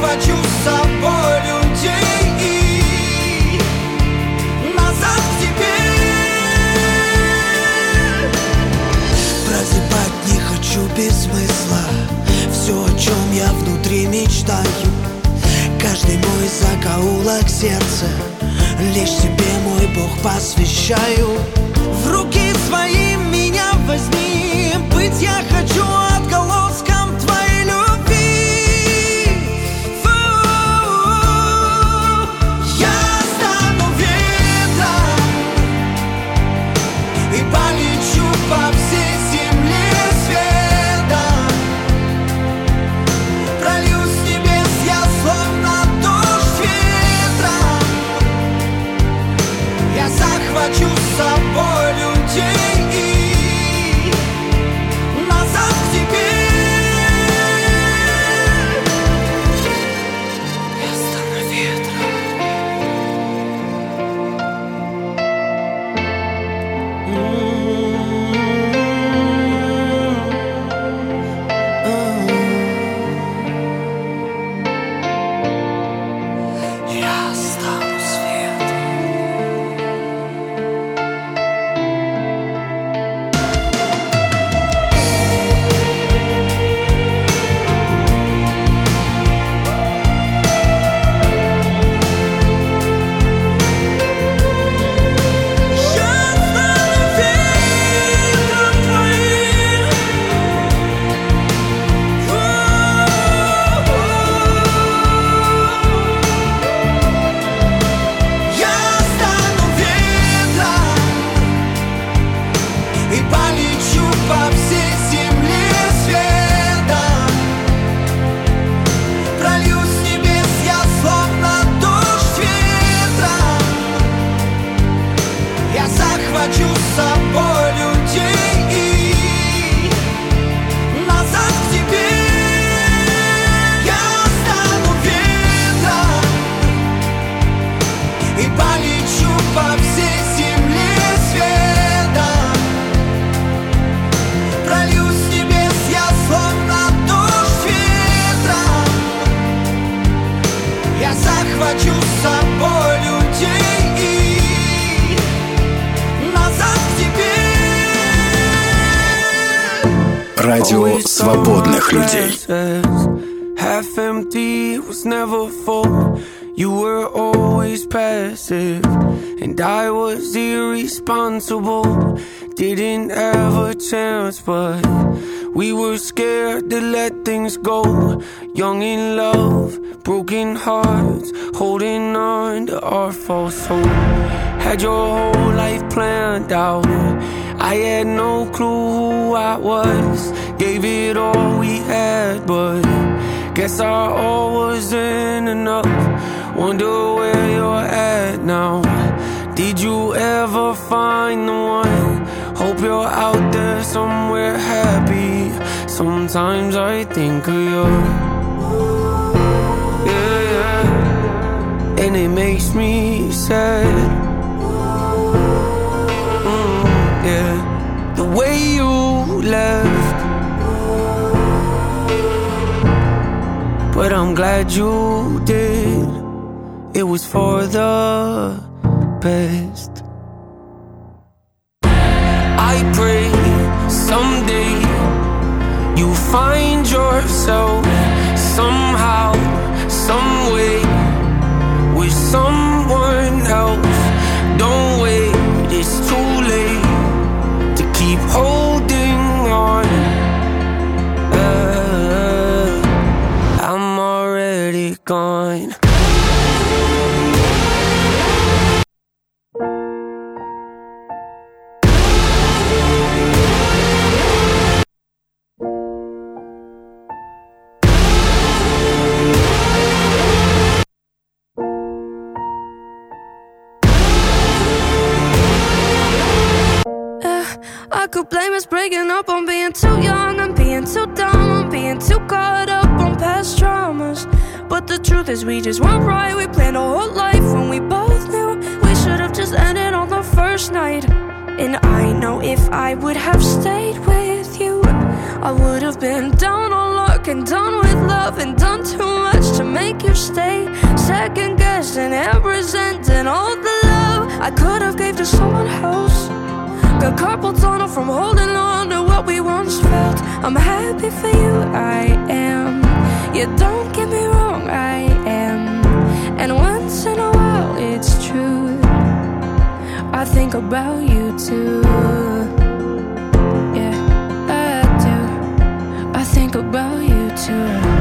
захвачу с собой людей. И назад к тебе. Прозябать не хочу без все, о чем я внутри мечтаю. Каждый мой закоулок сердца. Лишь тебе, мой Бог, посвящаю. В руки своим меня возьми. Быть я think of you. Yeah, yeah. And it makes me sad. Mm, yeah. The way you left. But I'm glad you did. It was for the best. I pray someday you find yourself somehow, some way, with someone else. Don't wait, it's too late to keep holding on. Uh, I'm already gone. Blame us breaking up on being too young and being too dumb, on being too caught up on past traumas. But the truth is, we just weren't right. We planned a whole life when we both knew we should have just ended on the first night. And I know if I would have stayed with you, I would have been down on luck and done with love and done too much to make you stay. Second guessing and resenting all the love I could have gave to someone else. Got carpal tunnel from holding on to what we once felt. I'm happy for you, I am. Yeah, don't get me wrong, I am. And once in a while, it's true. I think about you too. Yeah, I do. I think about you too.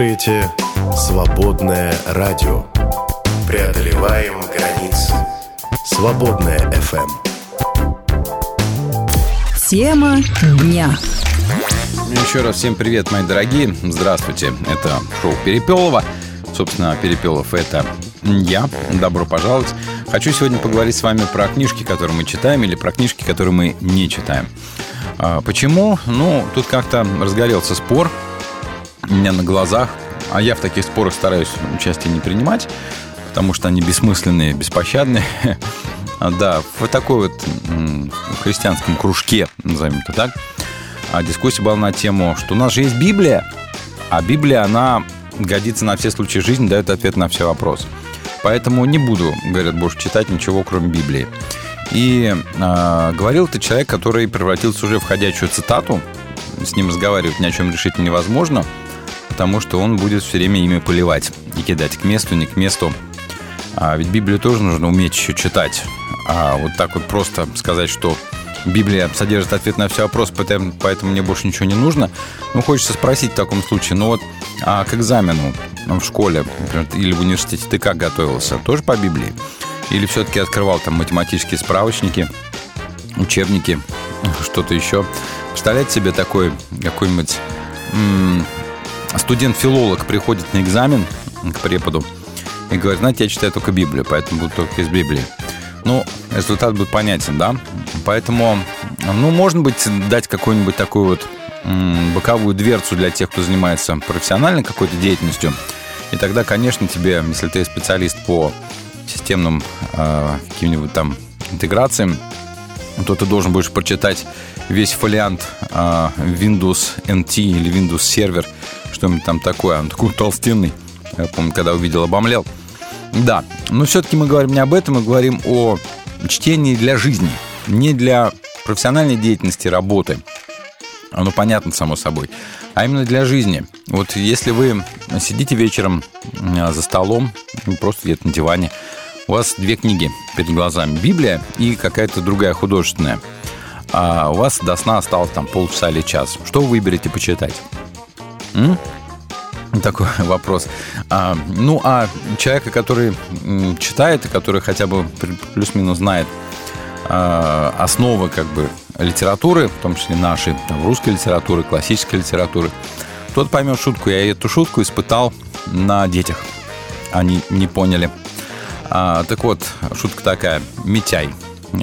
Слушаете «Свободное радио». Преодолеваем границы. «Свободное FM. Тема дня. Еще раз всем привет, мои дорогие. Здравствуйте. Это шоу Перепелова. Собственно, Перепелов это я. Добро пожаловать. Хочу сегодня поговорить с вами про книжки, которые мы читаем, или про книжки, которые мы не читаем. А, почему? Ну, тут как-то разгорелся спор меня на глазах. А я в таких спорах стараюсь участие не принимать, потому что они бессмысленные, беспощадные. Да, в такой вот христианском кружке, назовем это так, а дискуссия была на тему, что у нас же есть Библия, а Библия, она годится на все случаи жизни, дает ответ на все вопросы. Поэтому не буду, говорят, больше читать ничего, кроме Библии. И э, говорил это человек, который превратился уже в ходячую цитату. С ним разговаривать ни о чем решить невозможно, потому что он будет все время ими поливать и кидать к месту, не к месту. А ведь Библию тоже нужно уметь еще читать. А вот так вот просто сказать, что Библия содержит ответ на все вопросы, поэтому, поэтому мне больше ничего не нужно. Ну, хочется спросить в таком случае, ну вот а к экзамену в школе например, или в университете ты как готовился? Тоже по Библии? Или все-таки открывал там математические справочники, учебники, что-то еще? Представляете себе такой какой-нибудь студент-филолог приходит на экзамен к преподу и говорит, знаете, я читаю только Библию, поэтому буду только из Библии. Ну, результат будет понятен, да? Поэтому, ну, можно быть, дать какую-нибудь такую вот боковую дверцу для тех, кто занимается профессиональной какой-то деятельностью. И тогда, конечно, тебе, если ты специалист по системным э, каким-нибудь там интеграциям, то ты должен будешь прочитать весь фолиант э, Windows NT или Windows Server, что-нибудь там такое. Он такой толстенный. Я помню, когда увидел, обомлел. Да, но все-таки мы говорим не об этом, мы говорим о чтении для жизни, не для профессиональной деятельности, работы. Оно понятно, само собой. А именно для жизни. Вот если вы сидите вечером за столом, ну, просто где-то на диване, у вас две книги перед глазами. Библия и какая-то другая художественная. А у вас до сна осталось там полчаса или час. Что вы выберете почитать? М? Такой вопрос. А, ну, а человека, который читает и который хотя бы плюс-минус знает а, основы как бы литературы, в том числе нашей, там, русской литературы, классической литературы, тот поймет шутку. Я эту шутку испытал на детях. Они не поняли. А, так вот, шутка такая. Митяй.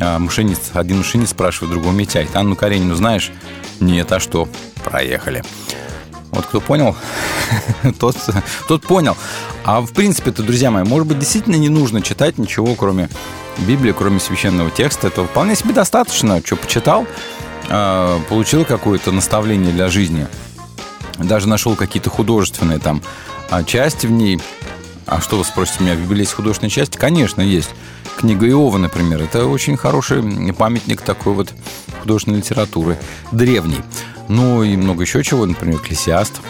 А, машинист, один машинист спрашивает другого Митяй. Анну Каренину знаешь? Нет, а что? Проехали. Вот кто понял, тот, тот понял. А в принципе-то, друзья мои, может быть, действительно не нужно читать ничего, кроме Библии, кроме священного текста. Это вполне себе достаточно. Что почитал, а, получил какое-то наставление для жизни. Даже нашел какие-то художественные там а, части в ней. А что вы спросите меня, в Библии есть художественные части? Конечно, есть. Книга Иова, например, это очень хороший памятник такой вот художественной литературы, древней. Ну и много еще чего, например, Экклесиаст,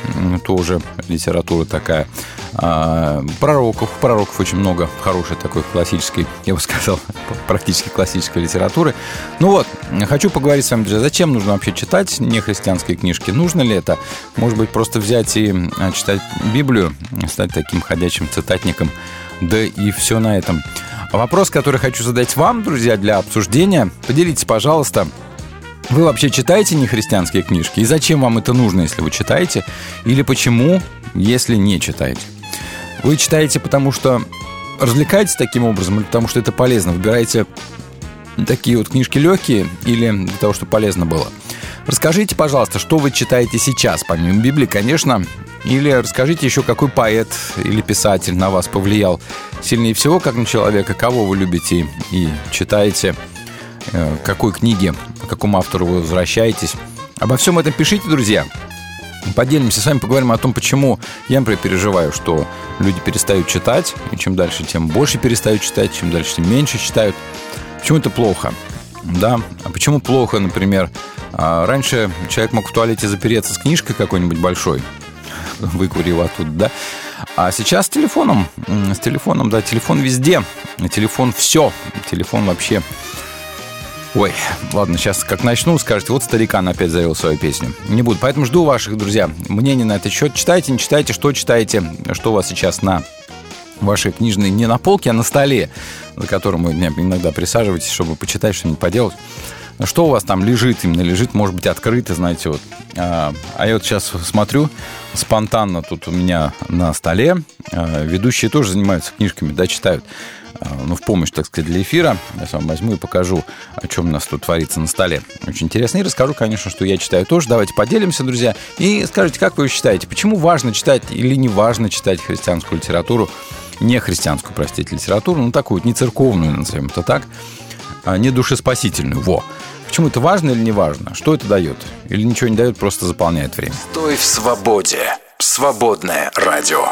тоже литература такая. А, пророков, пророков очень много хорошей такой классической, я бы сказал, практически классической литературы. Ну вот, хочу поговорить с вами, друзья, зачем нужно вообще читать нехристианские книжки? Нужно ли это? Может быть, просто взять и а, читать Библию, стать таким ходячим цитатником, да и все на этом. Вопрос, который хочу задать вам, друзья, для обсуждения. Поделитесь, пожалуйста, вы вообще читаете нехристианские книжки? И зачем вам это нужно, если вы читаете? Или почему, если не читаете? Вы читаете, потому что развлекаетесь таким образом, или потому что это полезно? Выбираете такие вот книжки легкие или для того, чтобы полезно было? Расскажите, пожалуйста, что вы читаете сейчас, помимо Библии, конечно, или расскажите еще, какой поэт или писатель на вас повлиял сильнее всего, как на человека, кого вы любите и читаете – Э, какой книге, к какому автору вы возвращаетесь. Обо всем этом пишите, друзья. Поделимся с вами, поговорим о том, почему я, например, переживаю, что люди перестают читать, и чем дальше, тем больше перестают читать, чем дальше, тем меньше читают. Почему это плохо? Да, а почему плохо, например, а, раньше человек мог в туалете запереться с книжкой какой-нибудь большой, выкурил оттуда, да? А сейчас с телефоном, с телефоном, да, телефон везде, телефон все, телефон вообще... Ой, ладно, сейчас как начну, скажете, вот старикан опять завел свою песню. Не буду, поэтому жду ваших, друзья, мнений на этот счет. Читайте, не читайте, что читаете, что у вас сейчас на вашей книжной не на полке, а на столе, за которым вы иногда присаживаетесь, чтобы почитать что-нибудь поделать. Что у вас там лежит именно? Лежит, может быть, открыто, знаете, вот. А, а я вот сейчас смотрю, спонтанно тут у меня на столе. А, ведущие тоже занимаются книжками, да, читают. А, ну, в помощь, так сказать, для эфира. Я сам возьму и покажу, о чем у нас тут творится на столе. Очень интересно. И расскажу, конечно, что я читаю тоже. Давайте поделимся, друзья. И скажите, как вы считаете, почему важно читать или не важно читать христианскую литературу не христианскую, простите, литературу, ну такую не церковную, назовем это так, а, не душеспасительную. Во. Почему это важно или не важно? Что это дает? Или ничего не дает, просто заполняет время? Стой в свободе. Свободное радио.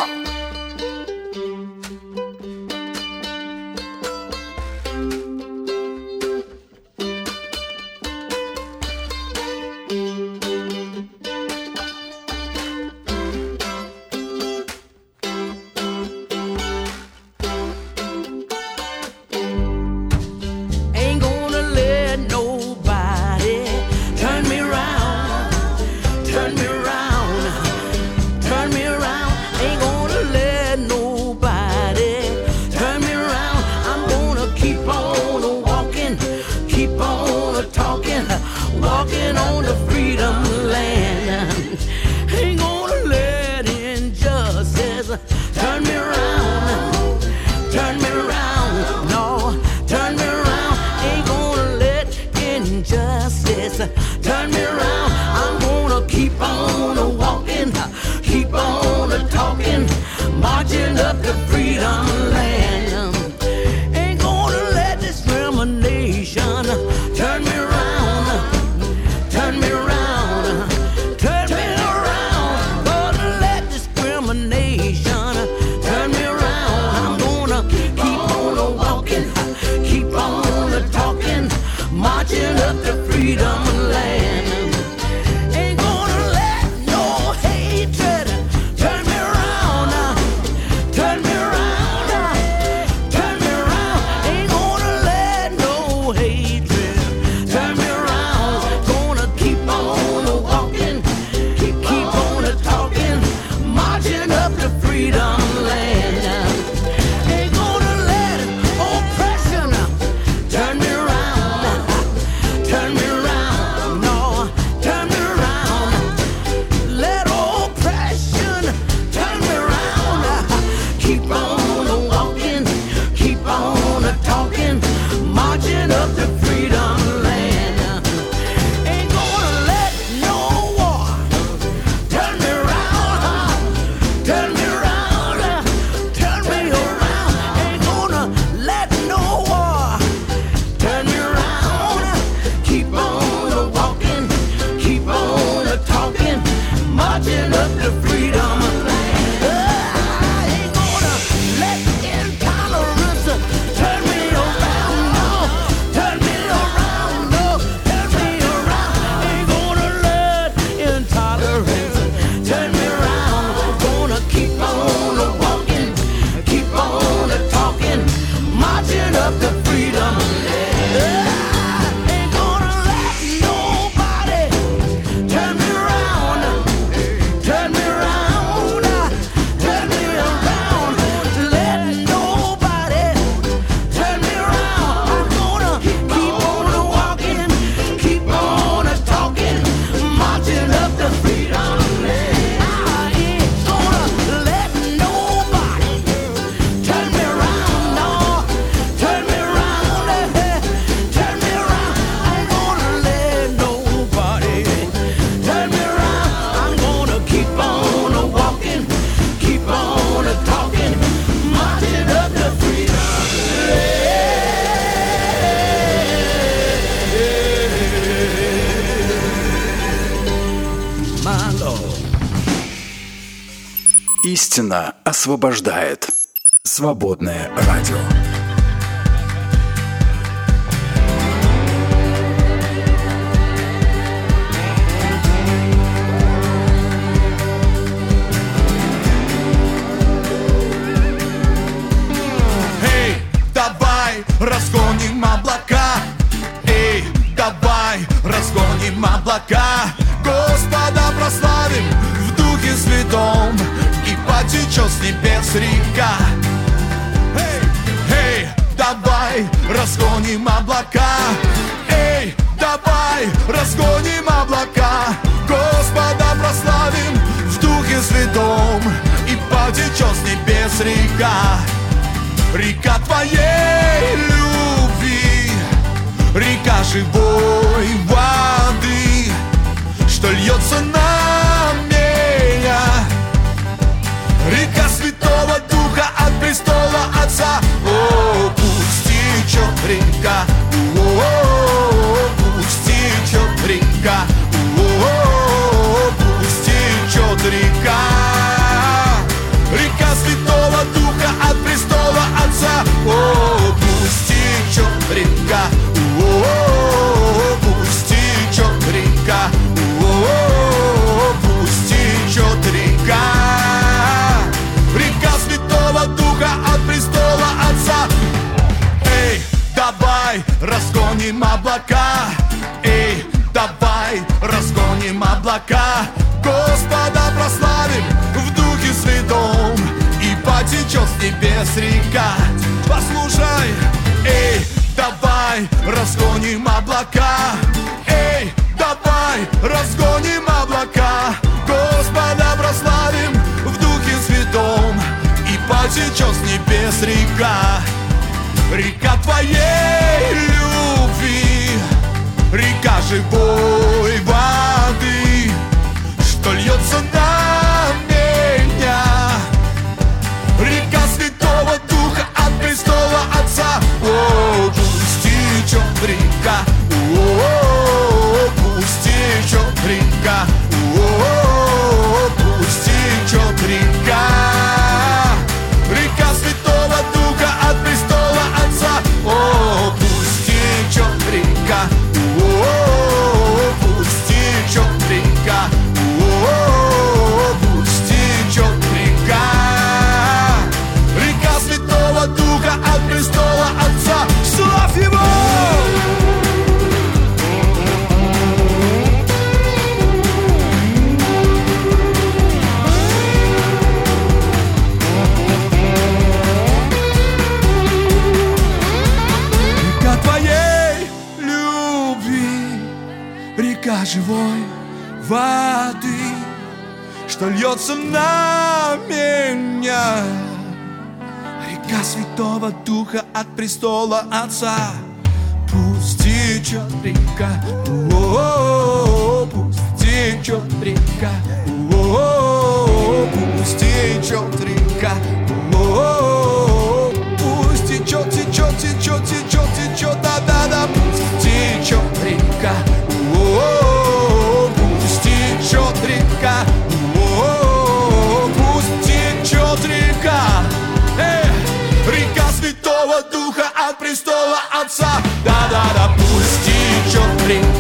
Истина освобождает. Свободное радио. Эй, давай разгоним облака. Эй, давай разгоним облака. Потечет с небес река. Эй, эй, давай разгоним облака. Эй, давай разгоним облака. Господа прославим в Духе Святом и потечет с небес река. Река твоей любви, река живой воды, что льется на престола Отца. О, пусть течет река, небес река. Послушай, эй, давай разгоним облака. Воды, что льется на меня. Река Святого Духа от престола Отца. Пусть течет река, о, пусть течет река, о, пусть течет река, о, пусть течет, течет, течет, течет, течет, Святого Духа от престола Отца, да, да, да, пусть течет река,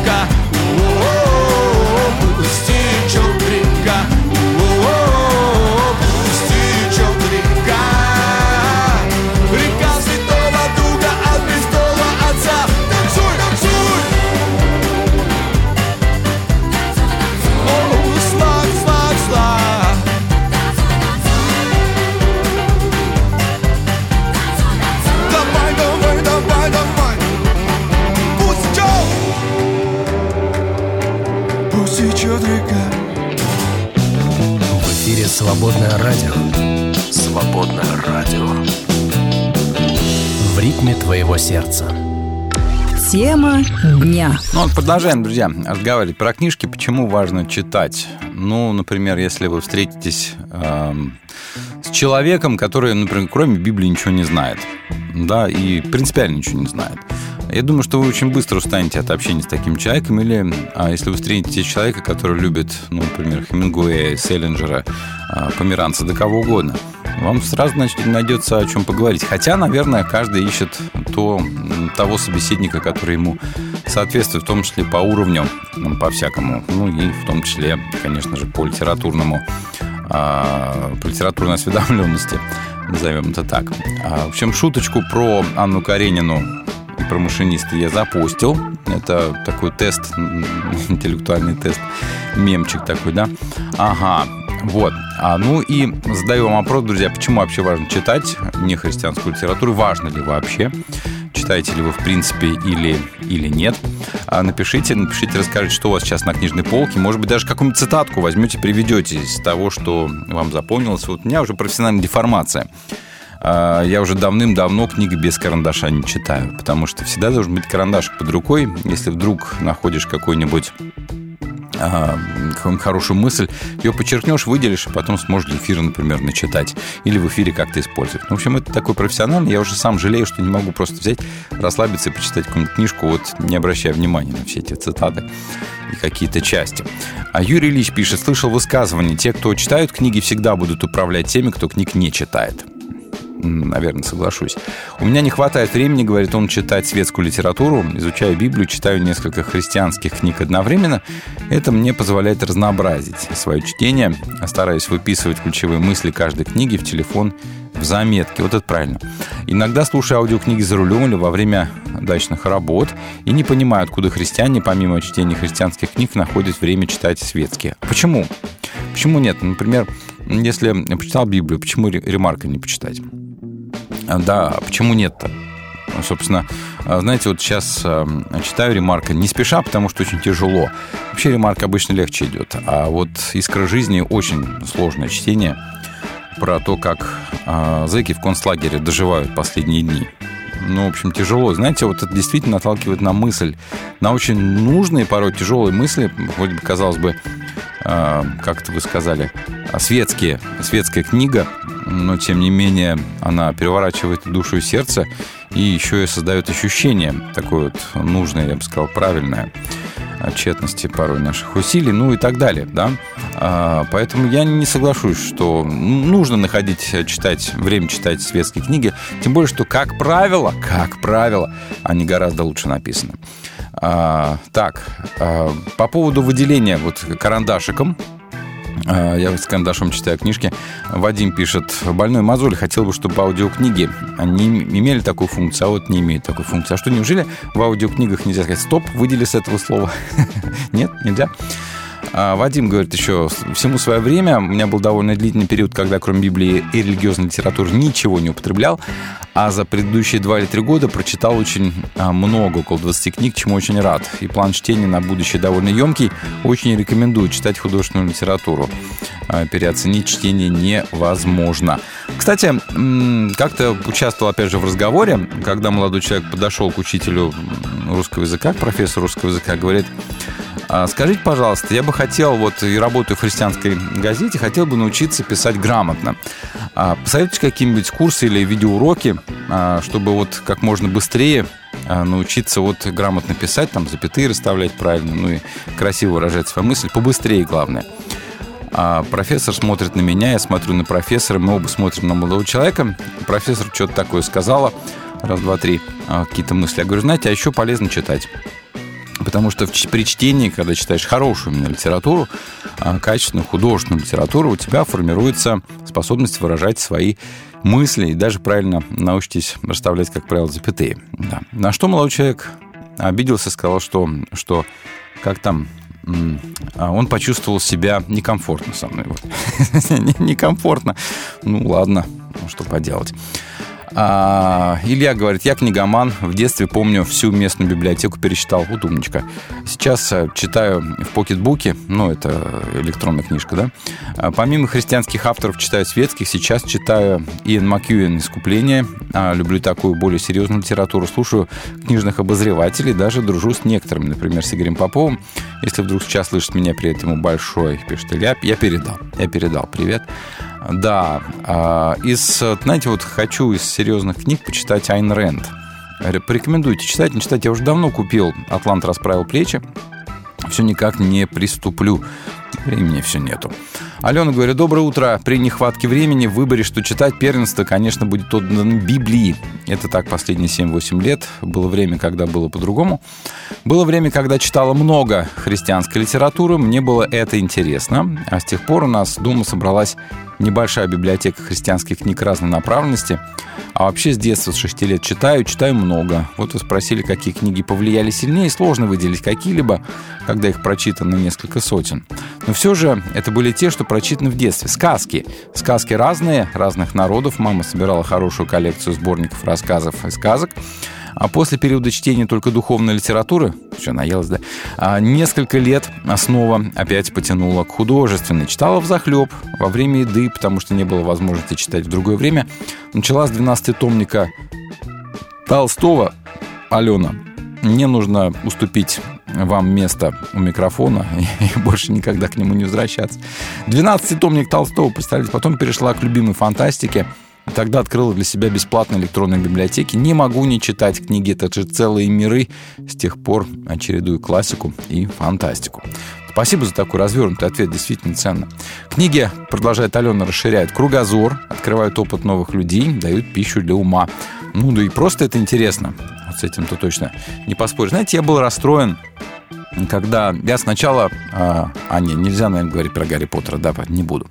«Свободное радио». «Свободное радио». В ритме твоего сердца. Тема дня. Ну вот продолжаем, друзья, разговаривать про книжки. Почему важно читать? Ну, например, если вы встретитесь эм, с человеком, который, например, кроме Библии ничего не знает, да, и принципиально ничего не знает. Я думаю, что вы очень быстро устанете от общения с таким человеком, или а, если вы встретите человека, который любит, ну, например, Хемингуэя, Селлинджера, а, Померанца, да кого угодно, вам сразу значит, найдется о чем поговорить. Хотя, наверное, каждый ищет то, того собеседника, который ему соответствует, в том числе по уровню, м, по-всякому, ну и в том числе, конечно же, по литературному, а, по литературной осведомленности, назовем это так. А, в общем, шуточку про Анну Каренину и про машиниста я запустил. Это такой тест, интеллектуальный тест, мемчик такой, да? Ага, Вот. А, ну и задаю вам вопрос, друзья, почему вообще важно читать нехристианскую литературу? Важно ли вообще? Читаете ли вы в принципе или, или нет? А, напишите, напишите, расскажите, что у вас сейчас на книжной полке. Может быть, даже какую-нибудь цитатку возьмете, приведете из того, что вам запомнилось. Вот у меня уже профессиональная деформация. А, Я уже давным-давно книги без карандаша не читаю, потому что всегда должен быть карандашик под рукой. Если вдруг находишь какой-нибудь а, какую-нибудь хорошую мысль, ее подчеркнешь, выделишь, и потом сможешь для эфира, например, начитать. Или в эфире как-то использовать. Ну, в общем, это такой профессиональный. Я уже сам жалею, что не могу просто взять, расслабиться и почитать какую-нибудь книжку, вот не обращая внимания на все эти цитаты и какие-то части. А Юрий Ильич пишет, слышал высказывание, те, кто читают книги, всегда будут управлять теми, кто книг не читает наверное, соглашусь. У меня не хватает времени, говорит он, читать светскую литературу. Изучаю Библию, читаю несколько христианских книг одновременно. Это мне позволяет разнообразить свое чтение. Стараюсь выписывать ключевые мысли каждой книги в телефон в заметке. Вот это правильно. Иногда слушаю аудиокниги за рулем или во время дачных работ и не понимаю, откуда христиане, помимо чтения христианских книг, находят время читать светские. Почему? Почему нет? Например, если я почитал Библию, почему ремарка не почитать? Да, а почему нет-то? Ну, собственно, знаете, вот сейчас э, читаю ремарка не спеша, потому что очень тяжело. Вообще ремарка обычно легче идет. А вот «Искра жизни» очень сложное чтение про то, как зэки в концлагере доживают последние дни. Ну, в общем, тяжело. Знаете, вот это действительно наталкивает на мысль, на очень нужные, порой тяжелые мысли, вроде бы, казалось бы, э, как это вы сказали, светские, светская книга, но тем не менее она переворачивает душу и сердце и еще и создает ощущение такое вот нужное, я бы сказал, правильное тщетности порой наших усилий, ну и так далее, да. А, поэтому я не соглашусь, что нужно находить, читать, время читать светские книги, тем более, что, как правило, как правило, они гораздо лучше написаны. А, так, а, по поводу выделения вот карандашиком, я с карандашом читаю книжки. Вадим пишет, больной мозоль хотел бы, чтобы аудиокниги они имели такую функцию, а вот не имеют такой функции. А что, неужели в аудиокнигах нельзя сказать «стоп», выдели с этого слова? Нет, нельзя? А, Вадим говорит еще, всему свое время. У меня был довольно длительный период, когда кроме Библии и религиозной литературы ничего не употреблял. А за предыдущие два или три года прочитал очень а, много, около 20 книг, чему очень рад. И план чтения на будущее довольно емкий. Очень рекомендую читать художественную литературу. А, переоценить чтение невозможно. Кстати, как-то участвовал, опять же, в разговоре, когда молодой человек подошел к учителю русского языка, к профессору русского языка, говорит, «А, Скажите, пожалуйста, я бы хотел, вот и работаю в христианской газете, хотел бы научиться писать грамотно. А, посоветуйте какие-нибудь курсы или видеоуроки, а, чтобы вот как можно быстрее научиться вот грамотно писать, там запятые расставлять правильно, ну и красиво выражать свою мысль, побыстрее главное. А профессор смотрит на меня, я смотрю на профессора, мы оба смотрим на молодого человека. Профессор что-то такое сказала, раз, два, три, какие-то мысли. Я говорю, знаете, а еще полезно читать. Потому что при чтении, когда читаешь хорошую именно литературу, качественную художественную литературу, у тебя формируется способность выражать свои мысли и даже правильно научитесь расставлять, как правило, запятые. Да. На что молодой человек обиделся, сказал, что, что как там, он почувствовал себя некомфортно со мной. Некомфортно. Ну, ладно, что поделать. А, Илья говорит, я книгоман, в детстве помню всю местную библиотеку перечитал, вот умничка. Сейчас э, читаю в покетбуке, ну, это электронная книжка, да. А, помимо христианских авторов читаю светских, сейчас читаю Иэн Макьюэн «Искупление», а, люблю такую более серьезную литературу, слушаю книжных обозревателей, даже дружу с некоторыми, например, с Игорем Поповым. Если вдруг сейчас слышит меня, при этом большой, пишет Илья, я передал, я передал, привет. Да, из, знаете, вот хочу из серьезных книг почитать Айн Рэнд. Порекомендуйте читать, не читать. Я уже давно купил «Атлант расправил плечи». Все никак не приступлю. Времени все нету. Алена говорит, доброе утро. При нехватке времени в выборе, что читать, первенство, конечно, будет отдано Библии. Это так последние 7-8 лет. Было время, когда было по-другому. Было время, когда читала много христианской литературы. Мне было это интересно. А с тех пор у нас дома собралась небольшая библиотека христианских книг разной направленности. А вообще с детства, с 6 лет читаю, читаю много. Вот вы спросили, какие книги повлияли сильнее. Сложно выделить какие-либо, когда их прочитано несколько сотен. Но все же это были те, что прочитаны в детстве. Сказки. Сказки разные, разных народов. Мама собирала хорошую коллекцию сборников рассказов и сказок. А после периода чтения только духовной литературы, что наелась, да, а несколько лет снова опять потянула к художественной. Читала в захлеб во время еды, потому что не было возможности читать в другое время. Начала с 12 томника Толстого Алена. Мне нужно уступить вам место у микрофона и больше никогда к нему не возвращаться. 12-томник Толстого, представляете, потом перешла к любимой фантастике – Тогда открыла для себя бесплатные электронные библиотеки. Не могу не читать книги, это же целые миры. С тех пор очередую классику и фантастику. Спасибо за такой развернутый ответ, действительно ценно. Книги, продолжает Алена, расширяют кругозор, открывают опыт новых людей, дают пищу для ума. Ну да и просто это интересно. Вот с этим-то точно не поспоришь. Знаете, я был расстроен когда я сначала... А, а не, нельзя, наверное, говорить про Гарри Поттера, да, не буду.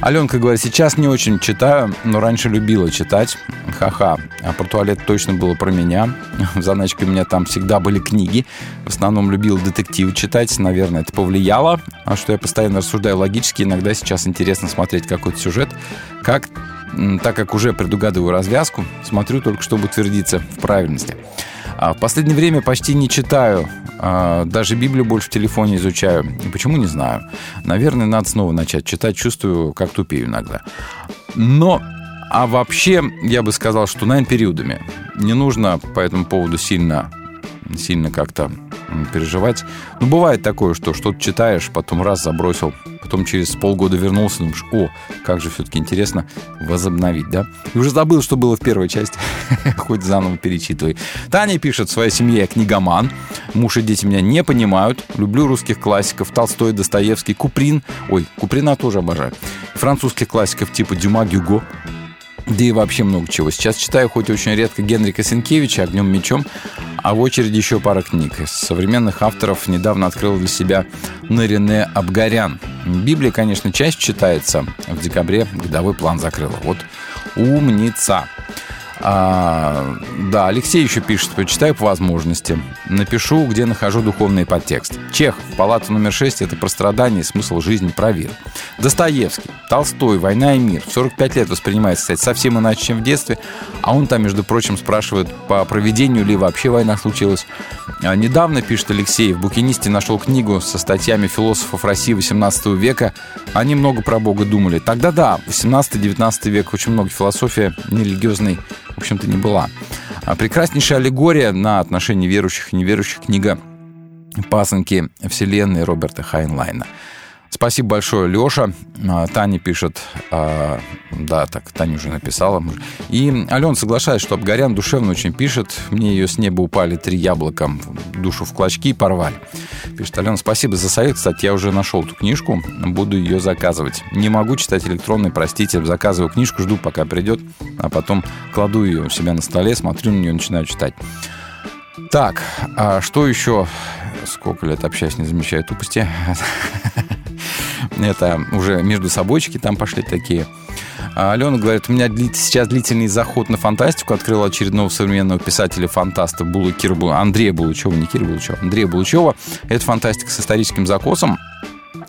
Аленка говорит, сейчас не очень читаю, но раньше любила читать. Ха-ха. А про туалет точно было про меня. В заначке у меня там всегда были книги. В основном любил детективы читать. Наверное, это повлияло. А что я постоянно рассуждаю логически. Иногда сейчас интересно смотреть какой-то сюжет. Как так как уже предугадываю развязку, смотрю только, чтобы утвердиться в правильности. А в последнее время почти не читаю, а, даже Библию больше в телефоне изучаю. И почему, не знаю. Наверное, надо снова начать читать, чувствую, как тупею иногда. Но а вообще, я бы сказал, что, наверное, периодами. Не нужно по этому поводу сильно, сильно как-то переживать. Ну, бывает такое, что что-то читаешь, потом раз забросил, потом через полгода вернулся, думаешь, о, как же все-таки интересно возобновить, да? И уже забыл, что было в первой части, хоть заново перечитывай. Таня пишет, в своей семье книгоман, муж и дети меня не понимают, люблю русских классиков, Толстой, Достоевский, Куприн, ой, Куприна тоже обожаю, французских классиков типа Дюма, Гюго, да и вообще много чего. Сейчас читаю хоть очень редко Генрика Сенкевича «Огнем мечом», а в очереди еще пара книг. Из современных авторов недавно открыл для себя Нарине Абгарян. Библия, конечно, часть читается. В декабре годовой план закрыла. Вот умница. А, да, Алексей еще пишет, почитаю по возможности. Напишу, где нахожу духовный подтекст. Чех, палата номер 6 – это про страдания и смысл жизни, проверь. Достоевский, Толстой, «Война и мир». 45 лет воспринимается, кстати, совсем иначе, чем в детстве. А он там, между прочим, спрашивает, по проведению ли вообще война случилась. А, недавно, пишет Алексей, в «Букинисте» нашел книгу со статьями философов России 18 века. Они много про Бога думали. Тогда да, 18-19 век очень много философии нерелигиозной в общем-то, не была. А прекраснейшая аллегория на отношения верующих и неверующих книга «Пасынки Вселенной» Роберта Хайнлайна – Спасибо большое, Леша. А, Таня пишет, а, да, так, Таня уже написала. И Алена соглашается, что Абгарян душевно очень пишет. Мне ее с неба упали три яблока, душу в клочки и порвали. Пишет Алена, спасибо за совет. Кстати, я уже нашел эту книжку, буду ее заказывать. Не могу читать электронный, простите. Заказываю книжку, жду, пока придет, а потом кладу ее у себя на столе, смотрю на нее, начинаю читать. Так, а что еще? Сколько лет общаюсь, не замечаю тупости. Это уже между собойчики там пошли такие. А Алена говорит, у меня сейчас длительный заход на фантастику. Открыл очередного современного писателя-фантаста Булу, Кира, Андрея Булычева, не Кира Булычева, Андрея Булычева. Это фантастика с историческим закосом.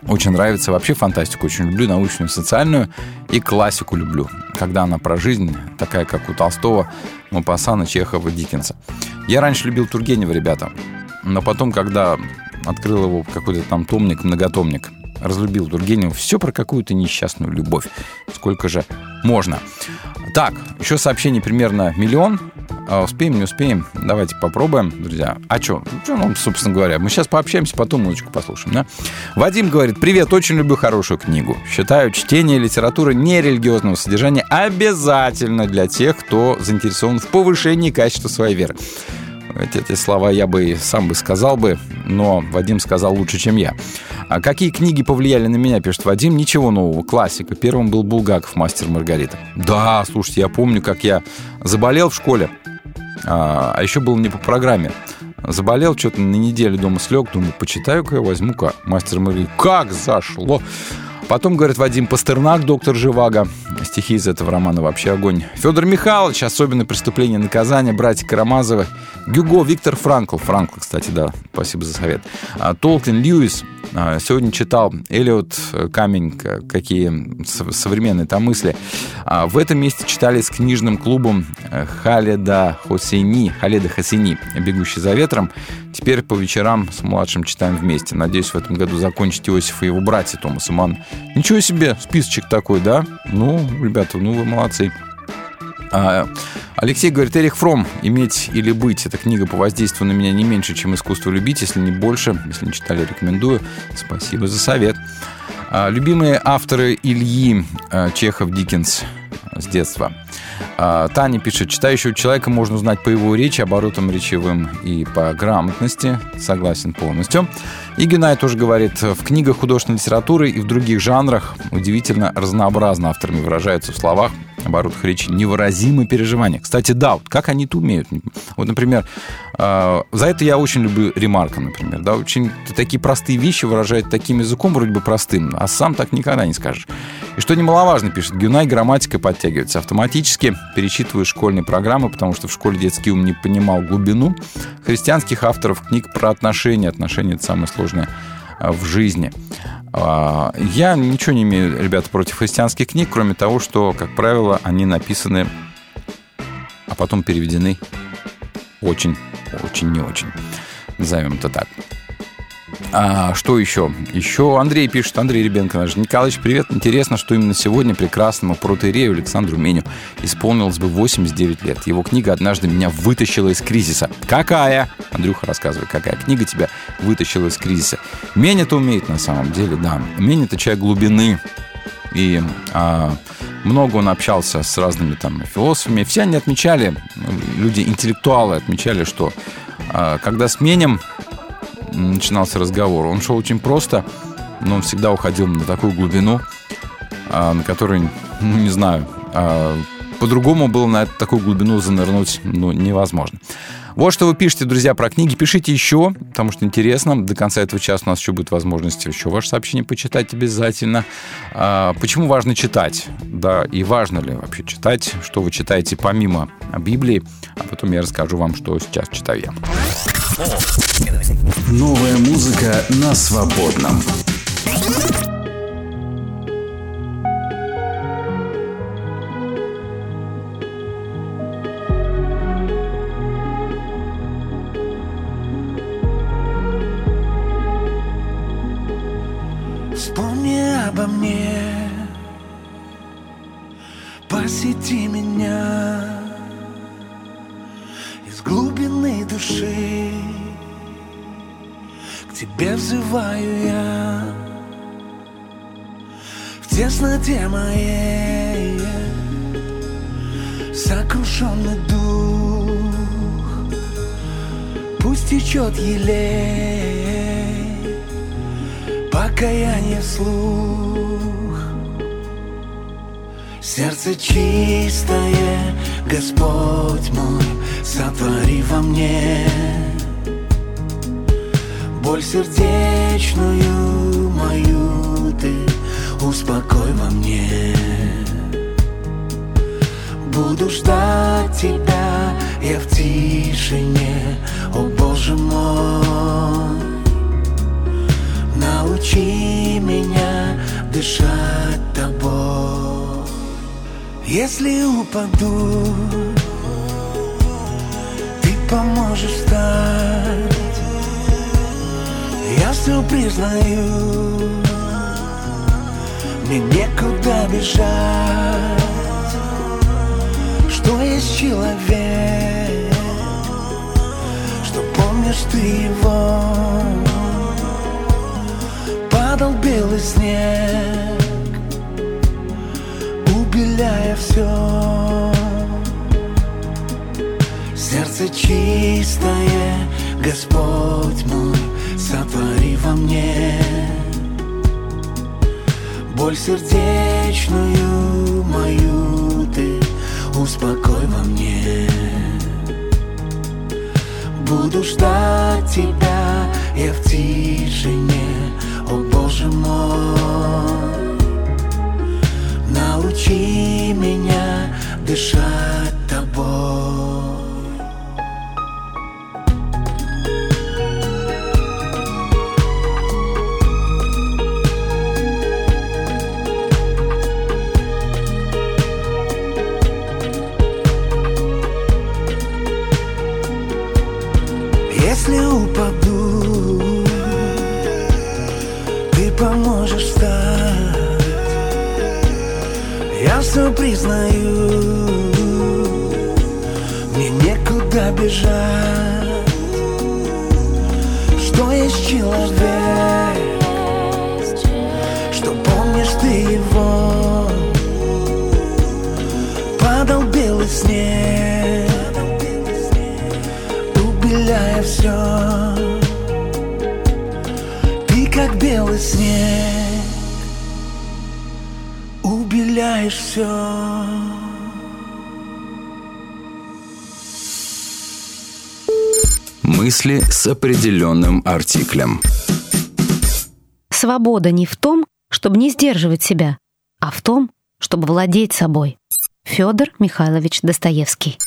Очень нравится вообще фантастику, очень люблю научную, социальную и классику люблю, когда она про жизнь, такая как у Толстого, Мапасана, Чехова, Диккенса. Я раньше любил Тургенева, ребята, но потом, когда открыл его какой-то там томник, многотомник, разлюбил Тургенева. Все про какую-то несчастную любовь. Сколько же можно. Так, еще сообщений примерно миллион. А, успеем, не успеем? Давайте попробуем, друзья. А что? Что нам, собственно говоря? Мы сейчас пообщаемся, потом музычку послушаем, да? Вадим говорит, привет, очень люблю хорошую книгу. Считаю чтение литературы нерелигиозного содержания обязательно для тех, кто заинтересован в повышении качества своей веры. Эти, эти слова я бы сам бы сказал бы, но Вадим сказал лучше, чем я. А какие книги повлияли на меня, пишет Вадим? Ничего нового, классика. Первым был Булгаков, мастер Маргарита. Да, слушайте, я помню, как я заболел в школе, а, а еще был не по программе. Заболел, что-то на неделю дома слег, думаю, почитаю-ка я возьму-ка мастер Маргарита. Как зашло! Потом, говорит Вадим Пастернак, доктор Живаго. Стихи из этого романа вообще огонь. Федор Михайлович, особенное преступление и наказание, братья Карамазовы. Гюго, Виктор Франкл. Франкл, кстати, да, спасибо за совет. А, Толкин, Льюис. А, Сегодня читал Элиот э, Камень, какие со- современные там мысли. А, В этом месте читали с книжным клубом э, Халеда Хосейни, Халеда Хосейни, «Бегущий за ветром». Теперь по вечерам с младшим читаем вместе. Надеюсь, в этом году закончить Иосиф и его братья Томас и Ман. Ничего себе, списочек такой, да? Ну, ребята, ну вы молодцы. А, Алексей говорит, Эрих Фром «Иметь или быть» Эта книга по воздействию на меня не меньше, чем «Искусство любить», если не больше. Если не читали, рекомендую. Спасибо за совет. А, Любимые авторы Ильи а, Чехов, Диккенс с детства. А, Таня пишет, читающего человека можно узнать по его речи, оборотам речевым и по грамотности. Согласен полностью. И Геннадий тоже говорит, в книгах художественной литературы и в других жанрах удивительно разнообразно авторами выражаются в словах, оборотах речи невыразимые переживания. Кстати, да, вот как они это умеют? Вот, например, э, за это я очень люблю ремарка, например. Да, очень такие простые вещи выражает таким языком вроде бы простым, а сам так никогда не скажешь. И что немаловажно, пишет Гюнай, грамматика подтягивается автоматически. Перечитываю школьные программы, потому что в школе детский ум не понимал глубину христианских авторов книг про отношения. Отношения — это самое сложное в жизни. А, Я ничего не имею, ребята, против христианских книг, кроме того, что, как правило, они написаны, а потом переведены очень, очень не очень. Назовем это так. А что еще? Еще Андрей пишет, Андрей Ребенко наш. Николаевич, привет. Интересно, что именно сегодня прекрасному протеерею Александру Меню исполнилось бы 89 лет. Его книга однажды меня вытащила из кризиса. Какая? Андрюха рассказывает, какая книга тебя вытащила из кризиса. Мень это умеет на самом деле, да. Мень это человек глубины. И а, много он общался с разными там философами. Все они отмечали, люди интеллектуалы отмечали, что а, когда Менем начинался разговор. Он шел очень просто, но он всегда уходил на такую глубину, а, на которой, ну, не знаю, а, по-другому было на такую глубину занырнуть ну, невозможно. Вот что вы пишете, друзья, про книги. Пишите еще, потому что интересно. До конца этого часа у нас еще будет возможность еще ваше сообщение почитать обязательно. А, почему важно читать? Да, и важно ли вообще читать? Что вы читаете помимо Библии? А потом я расскажу вам, что сейчас читаю я. Новая музыка на свободном. Посети меня Из глубины души. К тебе взываю я В тесноте моей. Сокрушенный дух Пусть течет елей покаяние вслух Сердце чистое, Господь мой, сотвори во мне. Боль сердечную мою ты успокой во мне. Буду ждать тебя я в тишине, о Боже мой. Научи меня дышать тобой Если упаду Ты поможешь встать. Я все признаю Мне некуда бежать. Что есть человек Что помнишь ты его? Падал белый снег, все. Сердце чистое, Господь мой, сотвори во мне боль сердечную мою ты успокой во мне. Буду ждать тебя я в тишине, о Боже мой научи меня дышать. определенным артиклем. Свобода не в том, чтобы не сдерживать себя, а в том, чтобы владеть собой. Федор Михайлович Достоевский.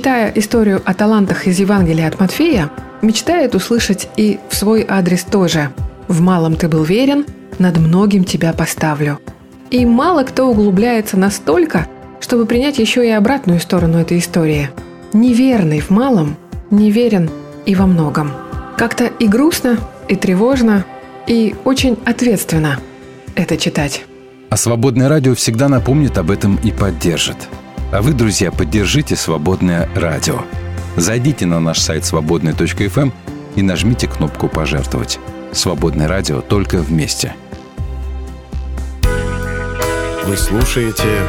читая историю о талантах из Евангелия от Матфея, мечтает услышать и в свой адрес тоже «В малом ты был верен, над многим тебя поставлю». И мало кто углубляется настолько, чтобы принять еще и обратную сторону этой истории. Неверный в малом, неверен и во многом. Как-то и грустно, и тревожно, и очень ответственно это читать. А «Свободное радио» всегда напомнит об этом и поддержит – а вы, друзья, поддержите «Свободное радио». Зайдите на наш сайт свободный.фм эм и нажмите кнопку «Пожертвовать». «Свободное радио» только вместе. Вы слушаете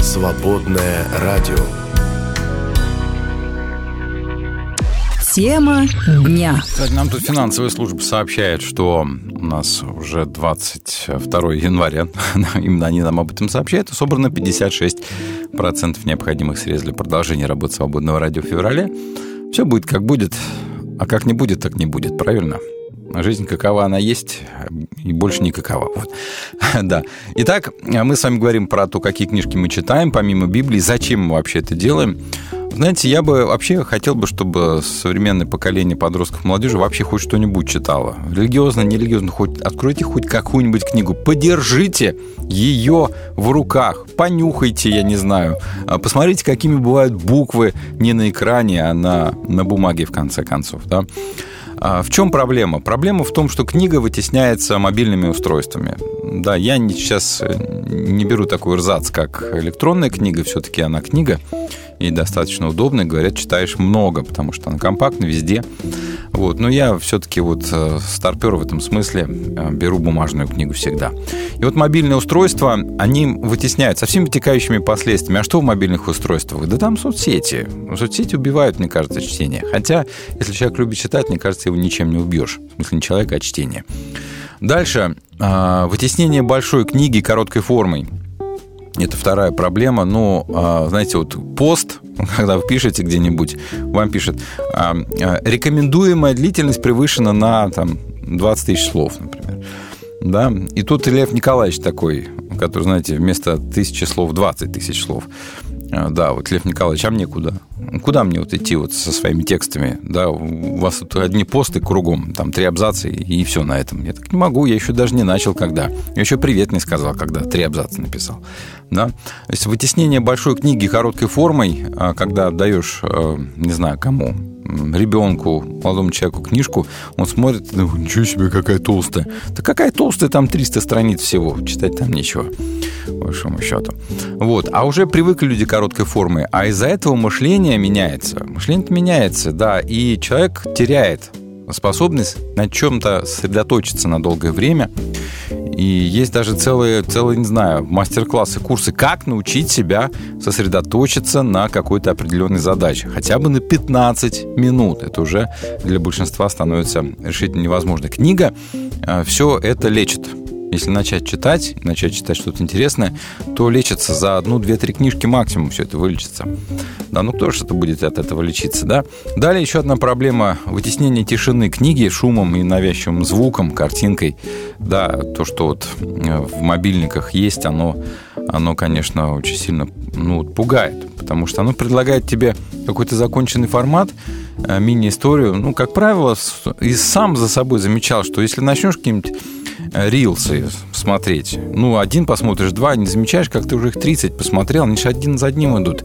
«Свободное радио». Тема дня. Кстати, нам тут финансовая служба сообщает, что у нас уже 22 января, именно они нам об этом сообщают, и собрано 56 необходимых средств для продолжения работы свободного радио в феврале. Все будет как будет, а как не будет, так не будет, правильно? Жизнь какова она есть, и больше никакова. Вот. да. Итак, мы с вами говорим про то, какие книжки мы читаем, помимо Библии, зачем мы вообще это делаем. Знаете, я бы вообще хотел бы, чтобы современное поколение подростков молодежи вообще хоть что-нибудь читало. Религиозно, нерелигиозно, хоть откройте хоть какую-нибудь книгу, подержите ее в руках, понюхайте, я не знаю, а посмотрите, какими бывают буквы не на экране, а на, на бумаге, в конце концов, да. А в чем проблема? Проблема в том, что книга вытесняется мобильными устройствами. Да, я сейчас не беру такой рзац, как электронная книга, все-таки она книга и достаточно удобная. Говорят, читаешь много, потому что она компактна везде. Вот. Но я все-таки вот э, старпер в этом смысле э, беру бумажную книгу всегда. И вот мобильные устройства, они вытесняют со всеми вытекающими последствиями. А что в мобильных устройствах? Да там соцсети. Соцсети убивают, мне кажется, чтение. Хотя, если человек любит читать, мне кажется, его ничем не убьешь. В смысле, не человека, а чтение. Дальше. А, вытеснение большой книги короткой формой. Это вторая проблема. Ну, а, знаете, вот пост, когда вы пишете где-нибудь, вам пишет, а, рекомендуемая длительность превышена на там, 20 тысяч слов, например. Да? И тут Лев Николаевич такой, который, знаете, вместо тысячи слов 20 тысяч слов. А, да, вот Лев Николаевич, а мне куда? Куда мне вот идти вот со своими текстами? Да, у вас тут одни посты кругом, там три абзаца и, и все на этом. Я так не могу, я еще даже не начал когда. Я еще привет не сказал, когда три абзаца написал. Да? То есть вытеснение большой книги короткой формой, а, когда отдаешь, а, не знаю, кому, ребенку, молодому человеку книжку, он смотрит, ну, ничего себе, какая толстая. Да какая толстая, там 300 страниц всего, читать там нечего, по большому счету. Вот, а уже привыкли люди короткой форме, а из-за этого мышление меняется. Мышление меняется, да, и человек теряет способность на чем-то сосредоточиться на долгое время. И есть даже целые, целые не знаю, мастер-классы, курсы, как научить себя сосредоточиться на какой-то определенной задаче. Хотя бы на 15 минут. Это уже для большинства становится решительно невозможно. Книга э, все это лечит. Если начать читать, начать читать что-то интересное, то лечится за одну, две, три книжки максимум все это вылечится. Да, ну кто же это будет от этого лечиться, да? Далее еще одна проблема – вытеснение тишины книги шумом и навязчивым звуком, картинкой. Да, то, что вот э, в мобильниках есть, оно, оно конечно, очень сильно ну, пугает, потому что оно предлагает тебе какой-то законченный формат, э, мини-историю. Ну, как правило, и сам за собой замечал, что если начнешь какие-нибудь рилсы смотреть. Ну, один посмотришь, два, не замечаешь, как ты уже их 30 посмотрел, они же один за одним идут.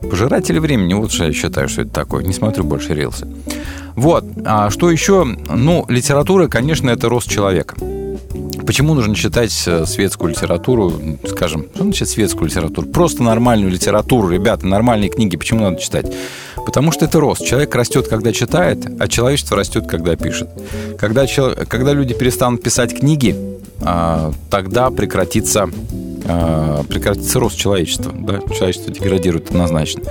Пожиратели времени, вот что я считаю, что это такое. Не смотрю больше рилсы. Вот. А что еще? Ну, литература, конечно, это рост человека. Почему нужно читать э, светскую литературу, скажем, что значит светскую литературу? Просто нормальную литературу, ребята, нормальные книги, почему надо читать? Потому что это рост. Человек растет, когда читает, а человечество растет, когда пишет. Когда, когда люди перестанут писать книги, тогда прекратится а, прекратится рост человечества. Да? Человечество деградирует однозначно.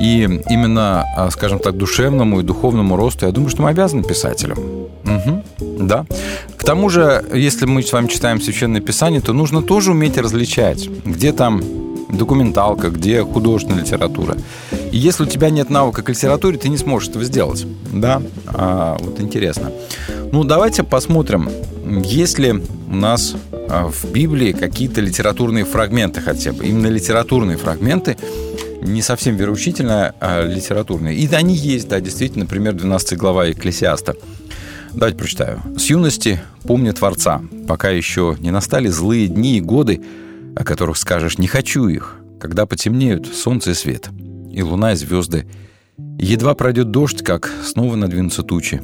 И именно, а, скажем так, душевному и духовному росту, я думаю, что мы обязаны писателям. Угу. Да. К тому же, если мы с вами читаем Священное Писание, то нужно тоже уметь различать, где там документалка, где художественная литература. И если у тебя нет навыка к литературе, ты не сможешь этого сделать. Да? А, вот интересно. Ну, давайте посмотрим, есть ли у нас а, в Библии какие-то литературные фрагменты хотя бы. Именно литературные фрагменты, не совсем вероучительные, а литературные. И они есть, да, действительно, например, 12 глава Екклесиаста. Давайте прочитаю. «С юности помни Творца, пока еще не настали злые дни и годы, о которых скажешь «не хочу их», когда потемнеют солнце и свет, и луна и звезды. едва пройдет дождь, как снова надвинутся тучи,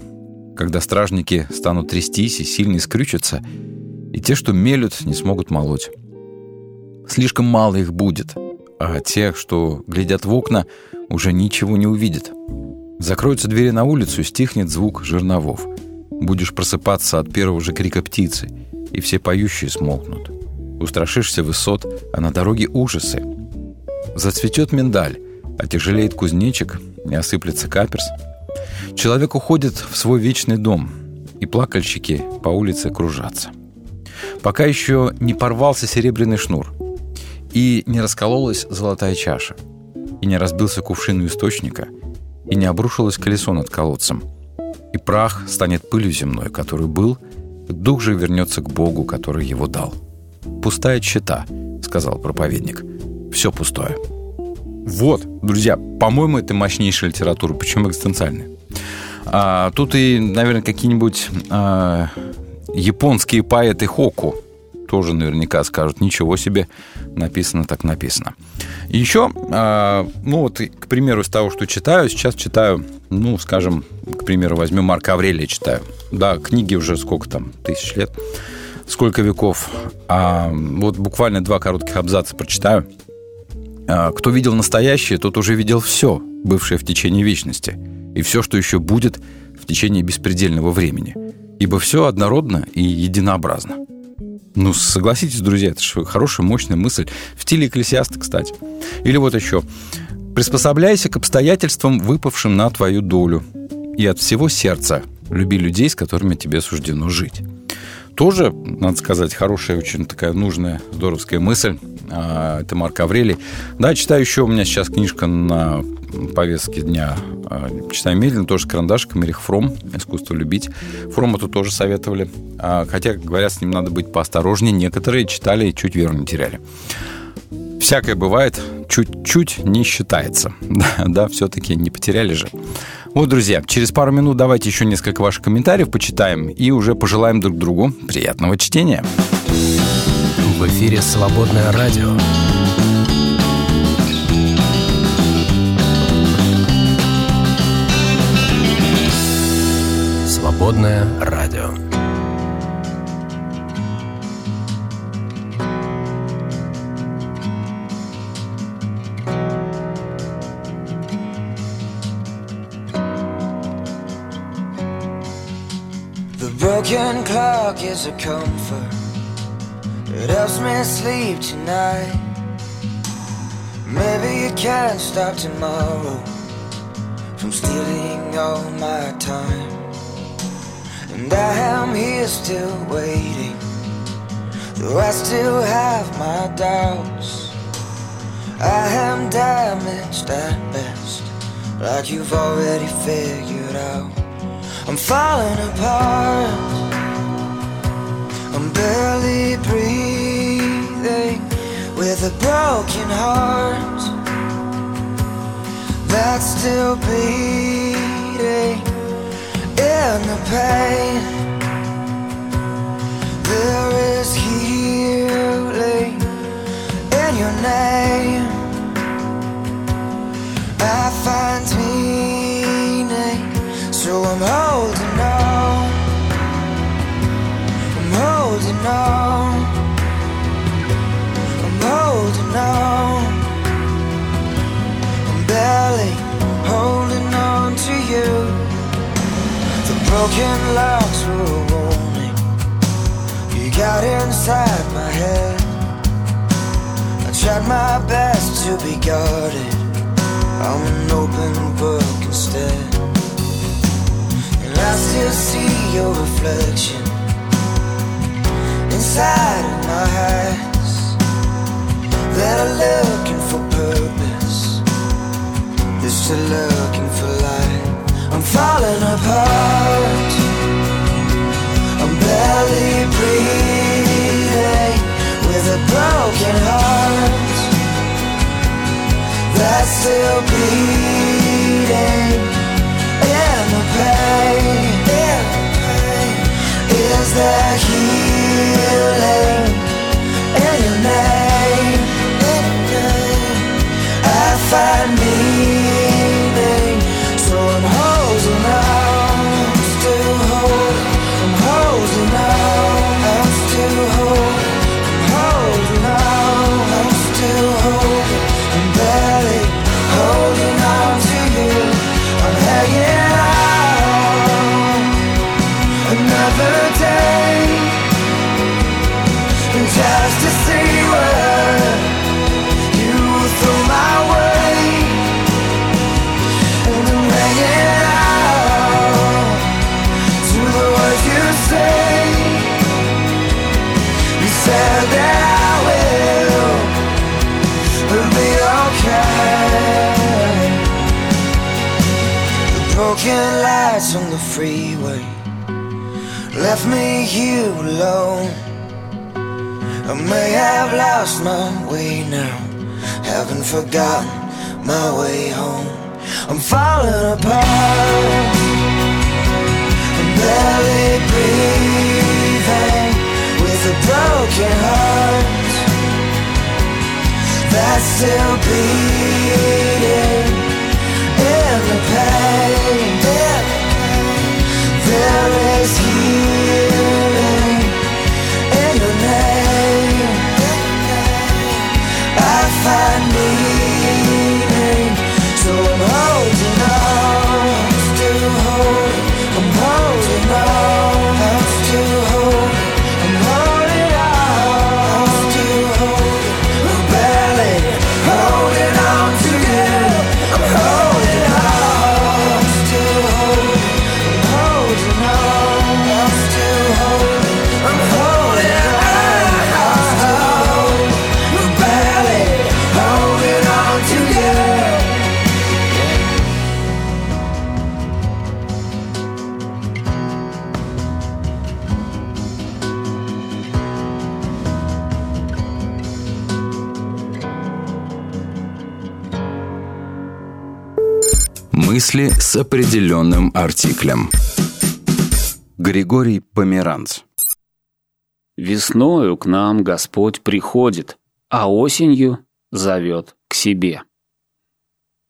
когда стражники станут трястись и сильно скрючатся, и те, что мелют, не смогут молоть. Слишком мало их будет, а тех, что глядят в окна, уже ничего не увидят. Закроются двери на улицу, стихнет звук жерновов. Будешь просыпаться от первого же крика птицы, и все поющие смолкнут. Устрашишься высот, а на дороге ужасы. Зацветет миндаль, отяжелеет кузнечик, не осыплется каперс. Человек уходит в свой вечный дом, и плакальщики по улице кружатся. Пока еще не порвался серебряный шнур, и не раскололась золотая чаша, и не разбился кувшин у источника, и не обрушилось колесо над колодцем, и прах станет пылью земной, который был, дух же вернется к Богу, который его дал. «Пустая чита», — сказал проповедник. «Все пустое». Вот, друзья, по-моему, это мощнейшая литература, причем экзистенциальная. А, тут и, наверное, какие-нибудь а, японские поэты Хоку тоже наверняка скажут, ничего себе, написано так написано. И еще, а, ну вот, к примеру, из того, что читаю, сейчас читаю, ну, скажем, к примеру, возьмем Марка Аврелия читаю. Да, книги уже сколько там, тысяч лет, сколько веков. А, вот буквально два коротких абзаца прочитаю. А, Кто видел настоящее, тот уже видел все, бывшее в течение вечности, и все, что еще будет в течение беспредельного времени. Ибо все однородно и единообразно. Ну, согласитесь, друзья, это же хорошая, мощная мысль. В стиле экклесиаста, кстати. Или вот еще. «Приспособляйся к обстоятельствам, выпавшим на твою долю, и от всего сердца люби людей, с которыми тебе суждено жить». Тоже, надо сказать, хорошая, очень такая нужная, здоровская мысль. А, Это Марк Аврелий. Да, читаю еще, у меня сейчас книжка на повестке дня. А, Читаю медленно, тоже с карандашиком. Эрих Фром «Искусство любить». Фрома тут тоже советовали. А, Хотя, говорят, с ним надо быть поосторожнее. Некоторые читали и чуть веру не теряли. Всякое бывает, чуть-чуть не считается. Да, да все-таки не потеряли же. Вот, друзья, через пару минут давайте еще несколько ваших комментариев почитаем и уже пожелаем друг другу приятного чтения. В эфире «Свободное радио». «Свободное радио». Broken clock is a comfort. It helps me sleep tonight. Maybe you can't stop tomorrow from stealing all my time. And I am here still waiting, though I still have my doubts. I am damaged at best, like you've already figured out. I'm falling apart. I'm barely breathing with a broken heart that's still beating in the pain. There is healing in your name. I find meaning, so I'm holding I'm holding on. I'm barely holding on to you. The broken locks were a warning. You got inside my head. I tried my best to be guarded. I'm an open book instead. And I still see your reflection inside of my eyes that are looking for purpose. They're still looking for light. I'm falling apart. I'm barely breathing with a broken heart that's still bleeding in the pain. In the pain. Is there healing in your name. I find me. Freeway. Left me here alone. I may have lost my way now. Haven't forgotten my way home. I'm falling apart. I'm barely breathing with a broken heart that's still bleeding in the pain find me. Мысли с определенным артиклем. Григорий Померанц. Весною к нам Господь приходит, а осенью зовет к себе.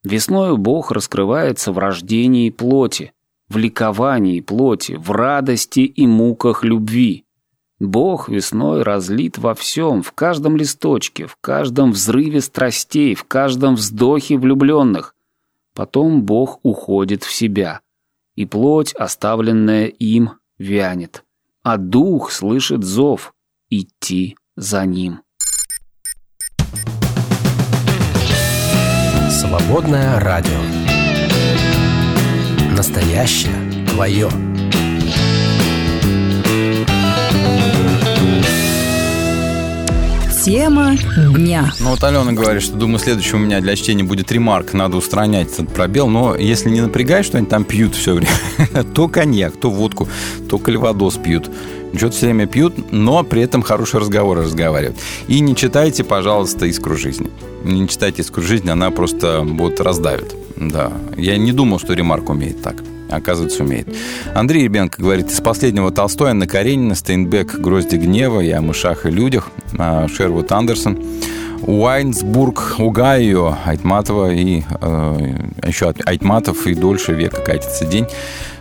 Весною Бог раскрывается в рождении плоти, в ликовании плоти, в радости и муках любви. Бог весной разлит во всем, в каждом листочке, в каждом взрыве страстей, в каждом вздохе влюбленных. Потом Бог уходит в себя, и плоть, оставленная им, вянет, а дух слышит зов идти за ним. Свободное радио. Настоящее твое. Тема дня. Ну вот Алена говорит, что думаю, следующий у меня для чтения будет ремарк, надо устранять этот пробел, но если не напрягать, что они там пьют все время, то коньяк, то водку, то кальвадос пьют. Что-то все время пьют, но при этом хорошие разговоры разговаривают. И не читайте, пожалуйста, «Искру жизни». Не читайте «Искру жизни», она просто вот раздавит. Да, я не думал, что ремарк умеет так. Оказывается, умеет. Андрей Ребенко говорит, из последнего Толстой, Анна Каренина, Стейнбек, «Грозди гнева», «Я о мышах и людях», а, Шервуд Андерсон, Уайнсбург, Угайо, Айтматова и э, еще Айтматов и дольше века катится день.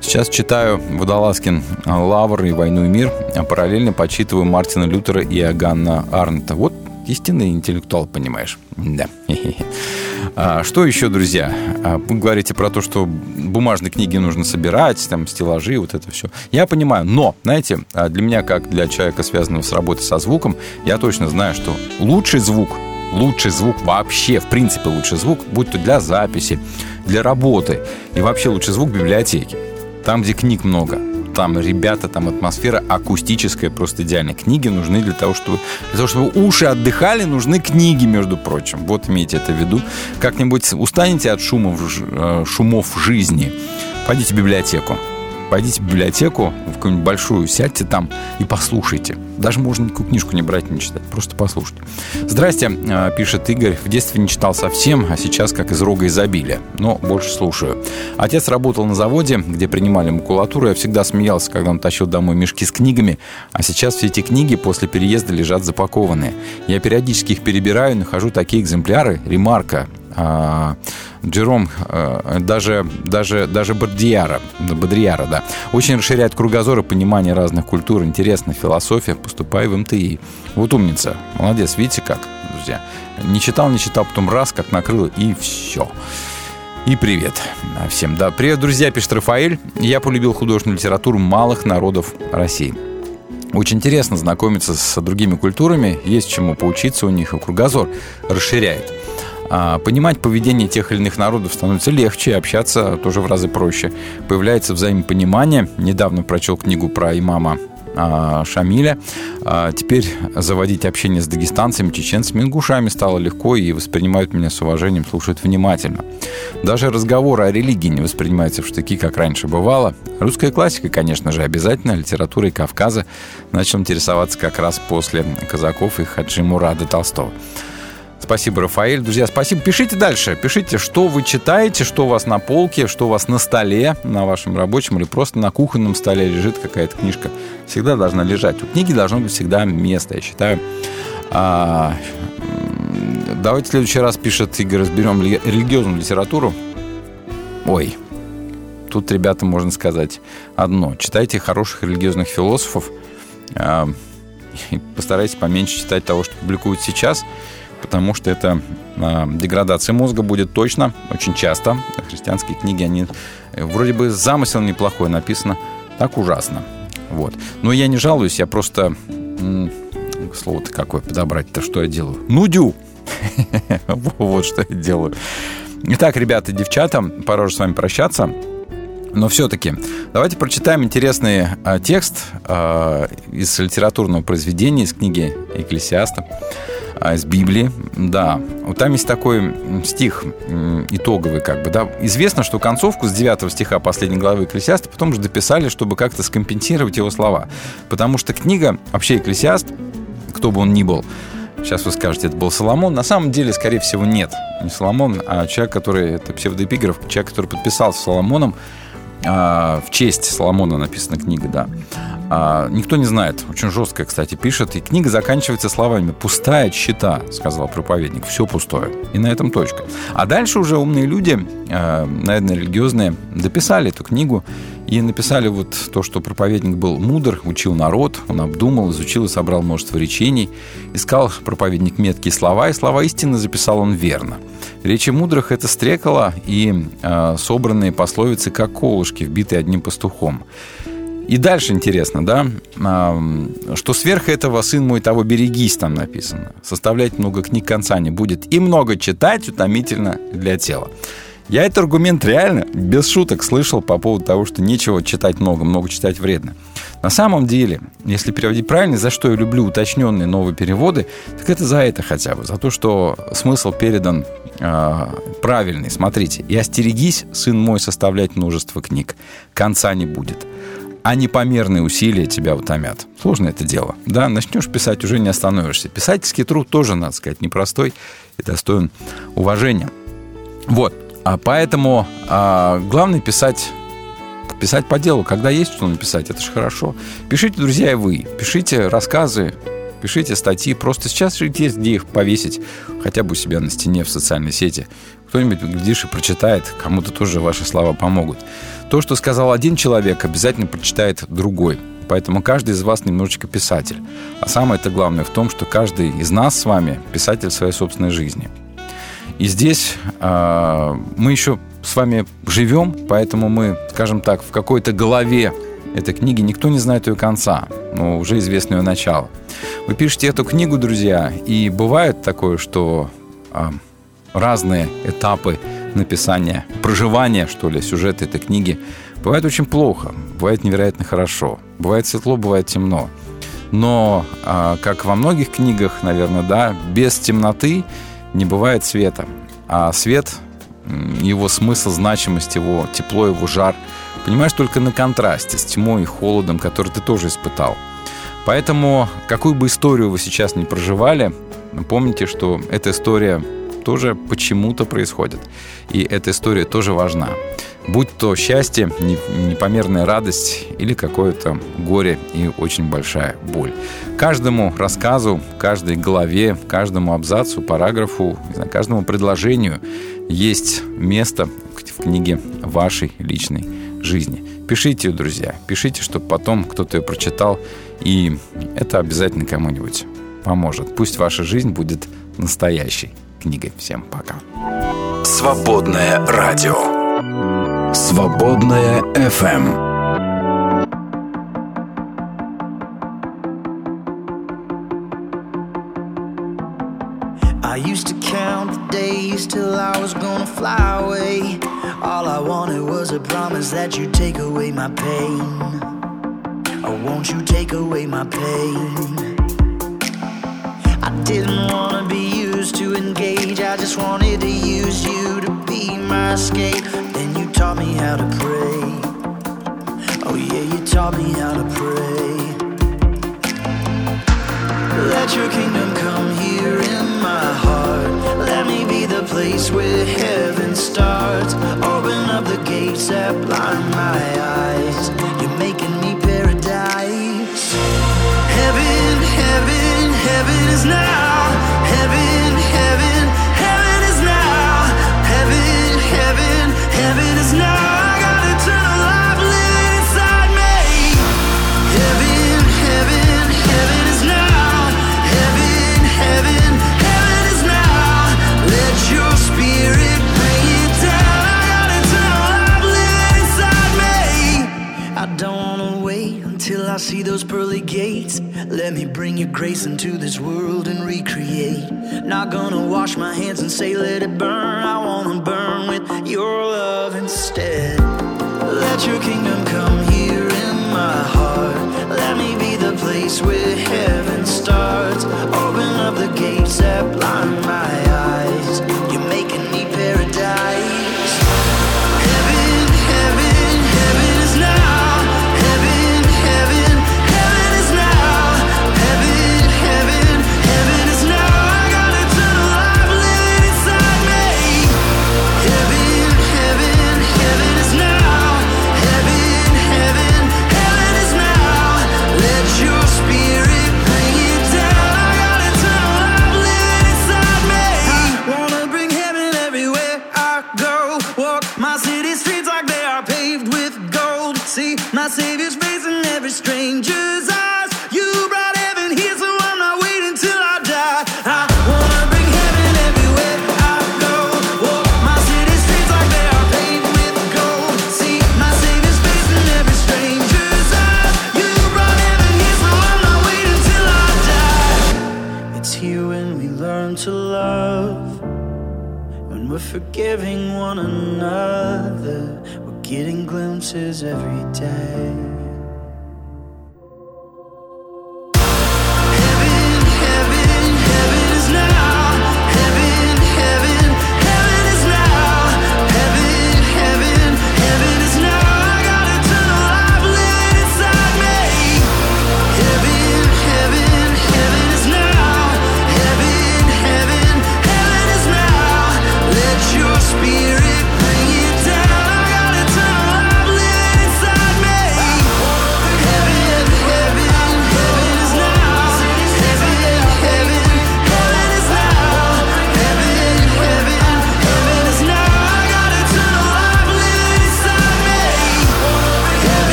Сейчас читаю Водолазкин «Лавр» и «Войну и мир», а параллельно почитываю Мартина Лютера и Аганна Арнта. Вот истинный интеллектуал, понимаешь. Да. А, что еще, друзья? А, Вы говорите про то, что бумажные книги нужно собирать, там, стеллажи, вот это все. Я понимаю, но, знаете, а, для меня, как для человека, связанного с работой со звуком, я точно знаю, что лучший звук, лучший звук вообще, в принципе, лучший звук, будь то для записи, для работы, и вообще лучший звук в библиотеке. Там, где книг много, там ребята, там атмосфера акустическая, просто идеальная. Книги нужны для того, чтобы, для того, чтобы уши отдыхали, нужны книги, между прочим. Вот имейте это в виду. Как-нибудь устанете от шумов, э, шумов жизни, пойдите в библиотеку. Пойдите в библиотеку, в какую-нибудь большую, сядьте там и послушайте. Даже можно никакую книжку не брать, не читать, просто послушайте. Здрасте, э, пишет Игорь. В детстве не читал совсем, а сейчас как из рога изобилия. Но больше слушаю. Отец работал на заводе, где принимали макулатуру. Я всегда смеялся, когда он тащил домой мешки с книгами. А сейчас все эти книги после переезда лежат запакованные. Я периодически их перебираю нахожу такие экземпляры. Ремарка. А, Джером, э, даже, даже, даже Бадрияра, Бадрияра, да, очень расширяет кругозор и понимание разных культур. Интересно, философия, поступай в МТИ. Вот умница, молодец, видите как, друзья. Не читал, не читал, потом раз, как накрыло, и все. И привет всем. Да, привет, друзья, пишет Рафаэль. Я полюбил художественную литературу малых народов России. Очень интересно знакомиться с другими культурами, есть чему поучиться у них, и кругозор расширяет. А, понимать поведение тех или иных народов становится легче, общаться тоже в разы проще. Появляется взаимопонимание. Недавно прочел книгу про имама а, Шамиля. А, Теперь заводить общение с дагестанцами, чеченцами, ингушами стало легко и воспринимают меня с уважением, слушают внимательно. Даже разговоры о религии не воспринимаются в штыки, как раньше бывало. Русская классика, конечно же, обязательно. Литературой Кавказа начал интересоваться как раз после казаков и Хаджи Мурада Толстого. Спасибо, Рафаэль. Друзья, спасибо. Пишите дальше. Пишите, что вы читаете, что у вас на полке, что у вас на столе, на вашем рабочем или просто на кухонном столе лежит какая-то книжка. Всегда должна лежать. У книги должно быть всегда место, я считаю. А, давайте в следующий раз, пишет Игорь, разберем ли- религиозную литературу. Ой, тут, ребята, можно сказать одно. Читайте хороших религиозных философов. а, и постарайтесь поменьше читать того, что публикуют сейчас, потому что это а, деградация мозга будет точно, очень часто. Христианские книги, они э, вроде бы замысел неплохой написано, так ужасно. Вот. Но я не жалуюсь, я просто... Слово-то какое подобрать-то, что я делаю? Нудю! Вот что я делаю. Итак, ребята, девчата, пора уже с вами прощаться. Но все-таки давайте прочитаем интересный а, текст а, из литературного произведения, из книги Экклесиаста, из Библии. Да, вот там есть такой стих итоговый, как бы, да. Известно, что концовку с 9 стиха последней главы Экклесиаста потом же дописали, чтобы как-то скомпенсировать его слова. Потому что книга, вообще Экклесиаст, кто бы он ни был, Сейчас вы скажете, это был Соломон. На самом деле, скорее всего, нет. Не Соломон, а человек, который... Это псевдоэпиграф, человек, который подписался Соломоном. А, в честь Соломона написана книга, да. А, никто не знает. Очень жестко, кстати, пишет. И книга заканчивается словами «Пустая чита», сказал проповедник. Все пустое. И на этом точка. А дальше уже умные люди, а, наверное, религиозные, дописали эту книгу и написали вот то, что проповедник был мудр, учил народ, он обдумал, изучил и собрал множество речений, искал проповедник меткие слова, и слова истины записал он верно. Речи мудрых – это стрекало и э, собранные пословицы, как колышки, вбитые одним пастухом. И дальше интересно, да, а, что сверх этого «сын мой того берегись» там написано. Составлять много книг конца не будет. И много читать утомительно для тела. Я этот аргумент реально без шуток слышал по поводу того, что нечего читать много, много читать вредно. На самом деле, если переводить правильно, за что я люблю уточненные новые переводы, так это за это хотя бы, за то, что смысл передан э, правильный. Смотрите, «И остерегись, сын мой, составлять множество книг, конца не будет» а непомерные усилия тебя утомят. Сложно это дело. Да, начнешь писать, уже не остановишься. Писательский труд тоже, надо сказать, непростой и достоин уважения. Вот. А поэтому а, главное писать писать по делу, когда есть что написать, это же хорошо. Пишите, друзья, и вы. Пишите рассказы, пишите статьи. Просто сейчас же есть где их повесить, хотя бы у себя на стене в социальной сети. Кто-нибудь, глядишь, и прочитает, кому-то тоже ваши слова помогут. То, что сказал один человек, обязательно прочитает другой. Поэтому каждый из вас немножечко писатель. А самое это главное в том, что каждый из нас с вами писатель своей собственной жизни. И здесь э, мы еще с вами живем, поэтому мы, скажем так, в какой-то голове этой книги никто не знает ее конца, но уже известно ее начало. Вы пишете эту книгу, друзья, и бывает такое, что э, разные этапы написания, проживания, что ли, сюжета этой книги бывает очень плохо, бывает невероятно хорошо, бывает светло, бывает темно. Но, а, как во многих книгах, наверное, да, без темноты не бывает света. А свет, его смысл, значимость, его тепло, его жар понимаешь только на контрасте с тьмой и холодом, который ты тоже испытал. Поэтому, какую бы историю вы сейчас не проживали, помните, что эта история тоже почему-то происходит. И эта история тоже важна. Будь то счастье, не- непомерная радость или какое-то горе и очень большая боль. Каждому рассказу, каждой главе, каждому абзацу, параграфу, знаю, каждому предложению есть место в книге вашей личной жизни. Пишите друзья, пишите, чтобы потом кто-то ее прочитал, и это обязательно кому-нибудь поможет. Пусть ваша жизнь будет настоящей книгой. Всем пока. Свободное радио. Свободное FM. I used to count the days till I was gonna fly away. All I wanted was a promise that you'd take away my pain. Oh, won't you take away my pain? I didn't wanna be used to engage, I just wanted to use you to be my escape. Taught me how to pray. Oh, yeah, you taught me how to pray. Let your kingdom come here in my heart. Let me be the place where heaven starts. Open up the gates that blind my eyes. You're making me paradise. Heaven, heaven, heaven is now. I see those pearly gates. Let me bring your grace into this world and recreate. Not gonna wash my hands and say, let it burn. I wanna burn with your love instead. Let your kingdom come here in my heart. Let me be the place where heaven starts. Open up the gates that blind my eyes.